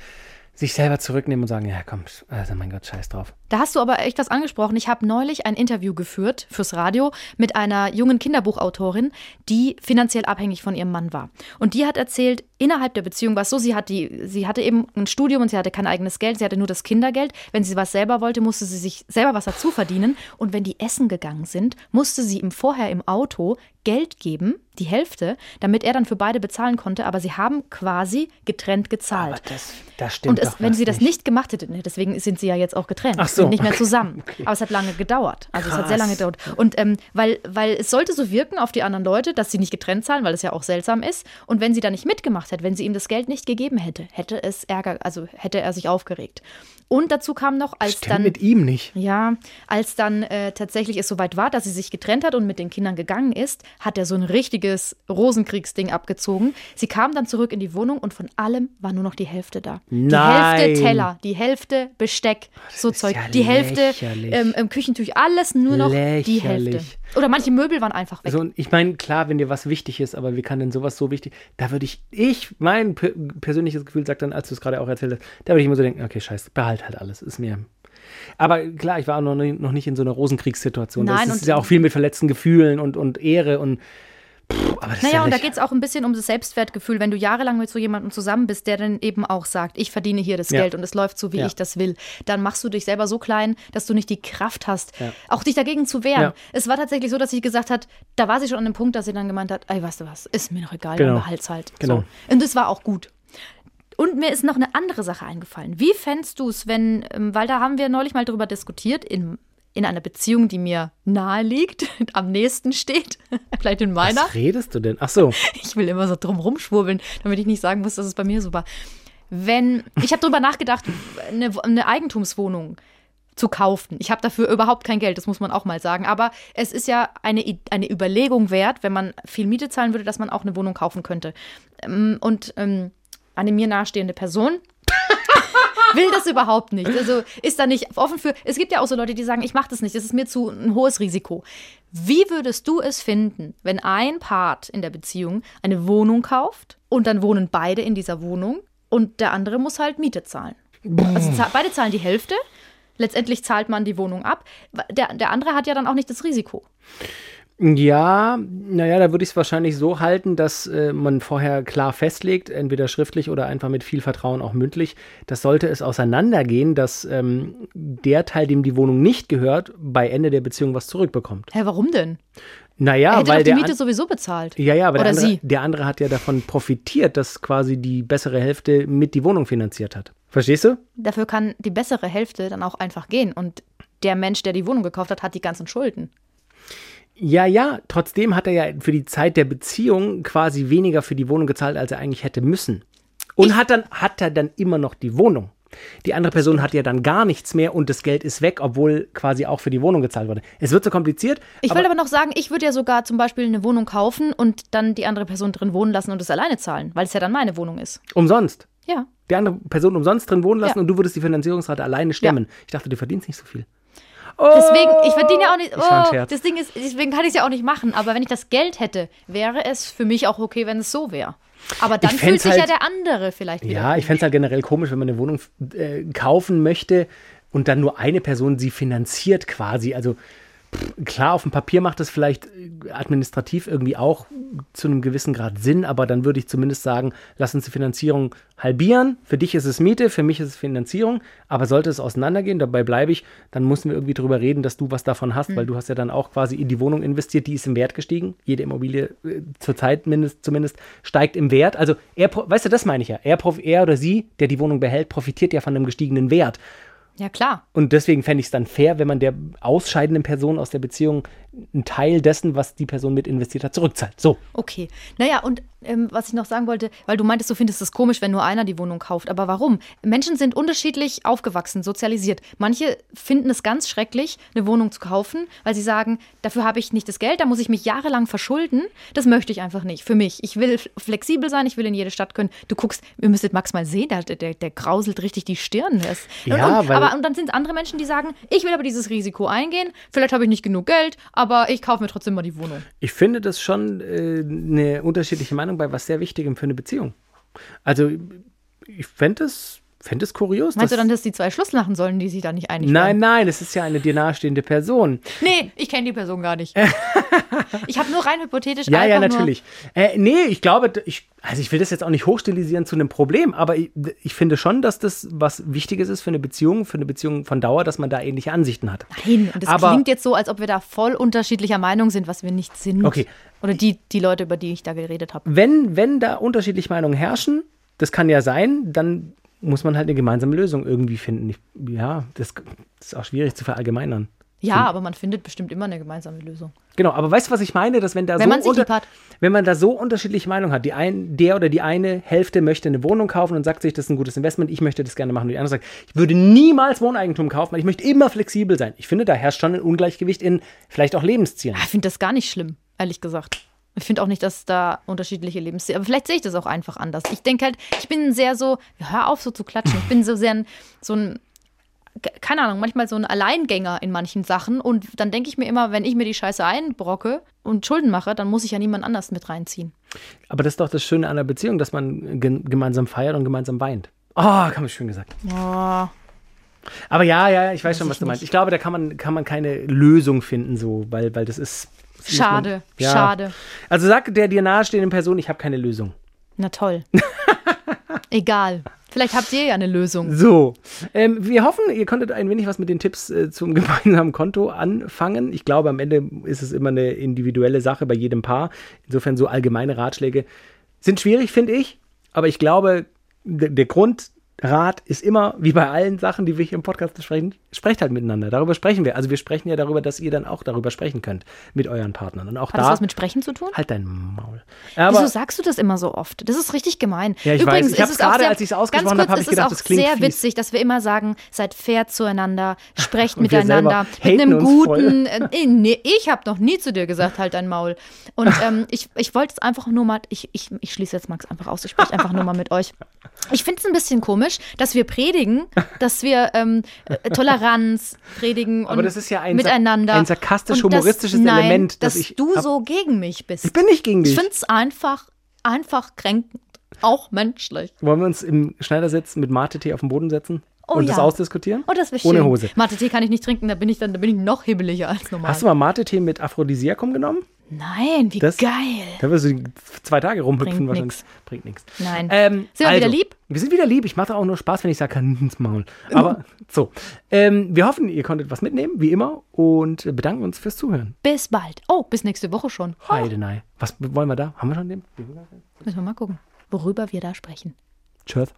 Speaker 2: sich selber zurücknehmen und sagen, ja komm, also mein Gott, scheiß drauf.
Speaker 1: Da hast du aber echt was angesprochen. Ich habe neulich ein Interview geführt fürs Radio mit einer jungen Kinderbuchautorin, die finanziell abhängig von ihrem Mann war. Und die hat erzählt, innerhalb der Beziehung war es so, sie, hat die, sie hatte eben ein Studium und sie hatte kein eigenes Geld, sie hatte nur das Kindergeld. Wenn sie was selber wollte, musste sie sich selber was dazu verdienen. Und wenn die essen gegangen sind, musste sie ihm vorher im Auto Geld geben, die Hälfte, damit er dann für beide bezahlen konnte. Aber sie haben quasi getrennt gezahlt.
Speaker 2: Aber das, das stimmt
Speaker 1: Und es,
Speaker 2: doch
Speaker 1: wenn sie das nicht gemacht hätte, ne, deswegen sind sie ja jetzt auch getrennt,
Speaker 2: Ach so,
Speaker 1: sind nicht mehr zusammen. [laughs]
Speaker 2: Okay.
Speaker 1: Aber es hat lange gedauert. Also es hat sehr
Speaker 2: Krass.
Speaker 1: lange gedauert. Und ähm, weil, weil es sollte so wirken auf die anderen Leute, dass sie nicht getrennt zahlen, weil es ja auch seltsam ist. Und wenn sie da nicht mitgemacht hätte, wenn sie ihm das Geld nicht gegeben hätte, hätte es Ärger, also hätte er sich aufgeregt. Und dazu kam noch, als
Speaker 2: Stimmt
Speaker 1: dann
Speaker 2: mit ihm nicht.
Speaker 1: ja, als dann äh, tatsächlich es soweit war, dass sie sich getrennt hat und mit den Kindern gegangen ist, hat er so ein richtiges Rosenkriegsding abgezogen. Sie kam dann zurück in die Wohnung und von allem war nur noch die Hälfte da. Die
Speaker 2: Nein.
Speaker 1: Hälfte Teller, die Hälfte Besteck, so
Speaker 2: ist
Speaker 1: Zeug,
Speaker 2: ja
Speaker 1: die Hälfte
Speaker 2: lächerlich.
Speaker 1: ähm, ähm, Küchentüch, alles nur noch die Hälfte.
Speaker 2: Lächerlich.
Speaker 1: Oder manche Möbel waren einfach weg.
Speaker 2: Also ich meine, klar, wenn dir was wichtig ist, aber wie kann denn sowas so wichtig? Da würde ich, ich, mein per persönliches Gefühl sagt dann, als du es gerade auch erzählt hast, da würde ich immer so denken, okay, scheiße, behalt halt alles, ist mir. Aber klar, ich war auch noch, nie- noch nicht in so einer Rosenkriegssituation.
Speaker 1: Nein,
Speaker 2: das ist ja auch viel mit verletzten Gefühlen und, und Ehre und pff, aber das
Speaker 1: Naja,
Speaker 2: ja
Speaker 1: und da geht es auch ein bisschen um das Selbstwertgefühl, wenn du jahrelang mit so jemandem zusammen bist, der dann eben auch sagt, ich verdiene hier das
Speaker 2: Ja.
Speaker 1: Geld und es läuft so, wie
Speaker 2: Ja.
Speaker 1: ich das will, dann machst du dich selber so klein, dass du nicht die Kraft hast, auch dich dagegen zu wehren. Es war tatsächlich so, dass sie gesagt hat, da war sie schon an dem Punkt, dass sie dann gemeint hat, ey, weißt du was, ist mir noch egal,
Speaker 2: Genau.
Speaker 1: dann behalt's halt.
Speaker 2: Genau.
Speaker 1: So. Und das war auch gut. Und mir ist noch eine andere Sache eingefallen. Wie fändest du es, wenn, ähm, weil da haben wir neulich mal drüber diskutiert, in, in einer Beziehung, die mir nahe liegt, [laughs] am nächsten steht, [laughs] vielleicht in meiner.
Speaker 2: Was redest du denn? Ach so. [laughs]
Speaker 1: Ich will immer so drum rumschwurbeln, damit ich nicht sagen muss, dass es bei mir so war. Wenn, ich habe darüber nachgedacht, eine, eine Eigentumswohnung zu kaufen. Ich habe dafür überhaupt kein Geld, das muss man auch mal sagen. Aber es ist ja eine, eine Überlegung wert, wenn man viel Miete zahlen würde, dass man auch eine Wohnung kaufen könnte. Ähm, Und ähm, eine mir nahestehende Person will das überhaupt nicht. Also ist da nicht offen für. Es gibt ja auch so Leute, die sagen, ich mache das nicht, das ist mir zu ein hohes Risiko. Wie würdest du es finden, wenn ein Part in der Beziehung eine Wohnung kauft und dann wohnen beide in dieser Wohnung und der andere muss halt Miete zahlen? Also beide zahlen die Hälfte. Letztendlich zahlt man die Wohnung ab. Der, der andere hat ja dann auch nicht das Risiko.
Speaker 2: Ja, naja, da würde ich es wahrscheinlich so halten, dass äh, man vorher klar festlegt, entweder schriftlich oder einfach mit viel Vertrauen auch mündlich, dass sollte es auseinandergehen, dass ähm, der Teil, dem die Wohnung nicht gehört, bei Ende der Beziehung was zurückbekommt.
Speaker 1: Hä, warum denn?
Speaker 2: Naja,
Speaker 1: er hätte
Speaker 2: weil
Speaker 1: doch die
Speaker 2: der
Speaker 1: Miete sowieso bezahlt.
Speaker 2: ja, ja, aber der andere,
Speaker 1: sie.
Speaker 2: der andere hat ja davon profitiert, dass quasi die bessere Hälfte mit die Wohnung finanziert hat. Verstehst du?
Speaker 1: Dafür kann die bessere Hälfte dann auch einfach gehen. Und der Mensch, der die Wohnung gekauft hat, hat die ganzen Schulden.
Speaker 2: Ja, ja, trotzdem hat er ja für die Zeit der Beziehung quasi weniger für die Wohnung gezahlt, als er eigentlich hätte müssen. Und hat dann hat er dann immer noch die Wohnung. Die andere Person hat ja dann gar nichts mehr und das Geld ist weg, obwohl quasi auch für die Wohnung gezahlt wurde. Es wird so kompliziert.
Speaker 1: Ich will aber noch sagen, ich würde ja sogar zum Beispiel eine Wohnung kaufen und dann die andere Person drin wohnen lassen und es alleine zahlen, weil es ja dann meine Wohnung ist.
Speaker 2: umsonst.
Speaker 1: Ja.
Speaker 2: Die andere Person umsonst drin wohnen lassen
Speaker 1: Ja.
Speaker 2: und du würdest die Finanzierungsrate alleine stemmen. Ich dachte, du verdienst nicht so viel.
Speaker 1: Deswegen, ich verdiene ja auch nicht. Oh, das Ding ist, deswegen kann ich es ja auch nicht machen. Aber wenn ich das Geld hätte, wäre es für mich auch okay, wenn es so wäre. Aber dann fühlt sich ja
Speaker 2: halt-
Speaker 1: der andere vielleicht wieder.
Speaker 2: Ja, ich fände es halt generell komisch, wenn man eine Wohnung äh, kaufen möchte und dann nur eine Person sie finanziert quasi. Also klar, auf dem Papier macht das vielleicht äh, administrativ irgendwie auch zu einem gewissen Grad Sinn, aber dann würde ich zumindest sagen, lass uns die Finanzierung halbieren. Für dich ist es Miete, für mich ist es Finanzierung, aber sollte es auseinandergehen, dabei bleibe ich, dann müssen wir irgendwie drüber reden, dass du was davon hast, weil du hast ja dann auch quasi in die Wohnung investiert, die ist im Wert gestiegen. Jede Immobilie äh, zurzeit mindest, zumindest steigt im Wert. Also er, weißt du, das meine ich ja. Er, er oder sie, der die Wohnung behält, profitiert ja von einem gestiegenen Wert.
Speaker 1: Ja, klar.
Speaker 2: Und deswegen fände ich es dann fair, wenn man der ausscheidenden Person aus der Beziehung einen Teil dessen, was die Person mit investiert hat, zurückzahlt. So.
Speaker 1: Okay. Naja, und ähm, was ich noch sagen wollte, weil du meintest, du findest es komisch, wenn nur einer die Wohnung kauft. Aber warum? Menschen sind unterschiedlich aufgewachsen, sozialisiert. Manche finden es ganz schrecklich, eine Wohnung zu kaufen, weil sie sagen, dafür habe ich nicht das Geld, da muss ich mich jahrelang verschulden. Das möchte ich einfach nicht. Für mich. Ich will flexibel sein, ich will in jede Stadt können. Du guckst, ihr müsstet Max mal sehen, der, der, der grauselt richtig die Stirn. Das,
Speaker 2: Ja,
Speaker 1: und,
Speaker 2: weil-
Speaker 1: aber und dann sind es andere Menschen, die sagen, ich will aber dieses Risiko eingehen. Vielleicht habe ich nicht genug Geld, aber ich kaufe mir trotzdem mal die Wohnung.
Speaker 2: Ich finde das schon äh, eine unterschiedliche Meinung bei was sehr Wichtigem für eine Beziehung. Also, ich fände es, fänd es kurios.
Speaker 1: Meinst du dann, dass die zwei Schluss machen sollen, die sich da nicht einig
Speaker 2: Nein,
Speaker 1: werden?
Speaker 2: nein, es ist ja eine dir nahestehende Person.
Speaker 1: Nee, ich kenne die Person gar nicht. [laughs] ich habe nur rein hypothetisch
Speaker 2: Ja, ja, natürlich. Äh, nee, ich glaube, ich, also ich will das jetzt auch nicht hochstilisieren zu einem Problem, aber ich, ich finde schon, dass das was Wichtiges ist für eine Beziehung, für eine Beziehung von Dauer, dass man da ähnliche Ansichten hat.
Speaker 1: Nein, und das
Speaker 2: Aber-
Speaker 1: klingt jetzt so, als ob wir da voll unterschiedlicher Meinung sind, was wir nicht sind.
Speaker 2: Okay.
Speaker 1: Oder die, die Leute, über die ich da geredet habe.
Speaker 2: Wenn, wenn da unterschiedliche Meinungen herrschen, das kann ja sein, dann muss man halt eine gemeinsame Lösung irgendwie finden. Ich, ja, das, das ist auch schwierig zu verallgemeinern.
Speaker 1: Ja, aber man findet bestimmt immer eine gemeinsame Lösung.
Speaker 2: Genau, aber weißt du, was ich meine? Dass wenn da
Speaker 1: Wenn
Speaker 2: so
Speaker 1: man sich
Speaker 2: unter- wenn man da so unterschiedliche Meinungen hat, die ein, der oder die eine Hälfte möchte eine Wohnung kaufen und sagt sich, das ist ein gutes Investment, ich möchte das gerne machen. Und die andere sagt, ich würde niemals Wohneigentum kaufen, weil ich möchte immer flexibel sein. Ich finde, da herrscht schon ein Ungleichgewicht in vielleicht auch Lebenszielen.
Speaker 1: Ich finde das gar nicht schlimm, ehrlich gesagt. Ich finde auch nicht, dass da unterschiedliche Lebensstile. Aber vielleicht sehe ich das auch einfach anders. Ich denke halt, ich bin sehr so, hör auf so zu klatschen. Ich bin so sehr ein, so ein, ke- keine Ahnung, manchmal so ein Alleingänger in manchen Sachen. Und dann denke ich mir immer, wenn ich mir die Scheiße einbrocke und Schulden mache, dann muss ich ja niemand anders mit reinziehen.
Speaker 2: Aber das ist doch das Schöne an einer Beziehung, dass man ge gemeinsam feiert und gemeinsam weint. Oh, kann man schön gesagt.
Speaker 1: Oh,
Speaker 2: Aber ja, ja, ich weiß schon,
Speaker 1: ich
Speaker 2: was du meinst.
Speaker 1: nicht.
Speaker 2: Ich glaube, da kann man, kann man keine Lösung finden, so, weil, weil das ist.
Speaker 1: Schade,
Speaker 2: ja.
Speaker 1: schade.
Speaker 2: Also sag der dir nahestehenden Person, ich habe keine Lösung.
Speaker 1: Na toll. [laughs] Egal. Vielleicht habt ihr ja eine Lösung.
Speaker 2: So, ähm, wir hoffen, ihr konntet ein wenig was mit den Tipps äh, zum [laughs] gemeinsamen Konto anfangen. Ich glaube, am Ende ist es immer eine individuelle Sache bei jedem Paar. Insofern so allgemeine Ratschläge sind schwierig, finde ich. Aber ich glaube, der Grundrat ist immer, wie bei allen Sachen, die wir hier im Podcast besprechen, sprecht halt miteinander. Darüber sprechen wir. Also wir sprechen ja darüber, dass ihr dann auch darüber sprechen könnt mit euren Partnern. Und auch
Speaker 1: Hat das
Speaker 2: da,
Speaker 1: was mit Sprechen zu tun?
Speaker 2: halt dein Maul.
Speaker 1: Wieso
Speaker 2: Aber
Speaker 1: sagst du das immer so oft? Das ist richtig gemein.
Speaker 2: Ja, ich weiß. Ich
Speaker 1: es auch
Speaker 2: gerade,
Speaker 1: sehr-
Speaker 2: als ich's
Speaker 1: ganz
Speaker 2: ausgesprochen
Speaker 1: kurz,
Speaker 2: hab, hab ich
Speaker 1: es
Speaker 2: gedacht, das klingt
Speaker 1: sehr
Speaker 2: fies.
Speaker 1: witzig, dass wir immer sagen, seid fair zueinander, [laughs] sprecht miteinander. Mit einem guten. Äh, nee, ich habe noch nie zu dir gesagt, halt dein Maul. Und ähm, [laughs] ich, ich wollte es einfach nur mal, ich, ich, ich schließe jetzt Max einfach aus, ich spreche einfach nur mal mit euch. Ich finde es ein bisschen komisch, dass wir predigen, [laughs] dass wir ähm, äh, Toleranz predigen und
Speaker 2: Aber das ist ja ein
Speaker 1: miteinander.
Speaker 2: ein sarkastisch
Speaker 1: Und dass-
Speaker 2: humoristisches
Speaker 1: nein,
Speaker 2: Element, das
Speaker 1: dass
Speaker 2: ich
Speaker 1: du so gegen mich bist.
Speaker 2: ich bin nicht gegen dich.
Speaker 1: Ich finde es einfach, einfach kränkend. Auch menschlich.
Speaker 2: Wollen wir uns im Schneidersitz mit Mate-Tee auf den Boden setzen
Speaker 1: Oh
Speaker 2: und das
Speaker 1: ja.
Speaker 2: ausdiskutieren?
Speaker 1: Oh, das wäre schön.
Speaker 2: Ohne Hose.
Speaker 1: Mate-Tee kann ich nicht trinken, da bin ich dann, da bin ich noch hibbeliger als normal.
Speaker 2: Hast du mal Mate-Tee mit Aphrodisiakum genommen?
Speaker 1: Nein, wie
Speaker 2: Das-
Speaker 1: geil.
Speaker 2: Da wirst du zwei Tage rumhüpfen
Speaker 1: Bringt
Speaker 2: wahrscheinlich.
Speaker 1: nix.
Speaker 2: Bringt nichts.
Speaker 1: Nein.
Speaker 2: Ähm,
Speaker 1: Sind wir wieder lieb?
Speaker 2: Wir sind wieder lieb. Ich mache auch nur Spaß, wenn ich sage, kann ins Maul. Aber [laughs] so. Ähm, wir hoffen, ihr konntet was mitnehmen, wie immer, und bedanken uns fürs Zuhören.
Speaker 1: Bis bald. Oh, bis nächste Woche schon.
Speaker 2: Heidenei. Was wollen wir da? Haben wir schon den?
Speaker 1: Müssen wir mal gucken, worüber wir da sprechen.
Speaker 2: Tschüss.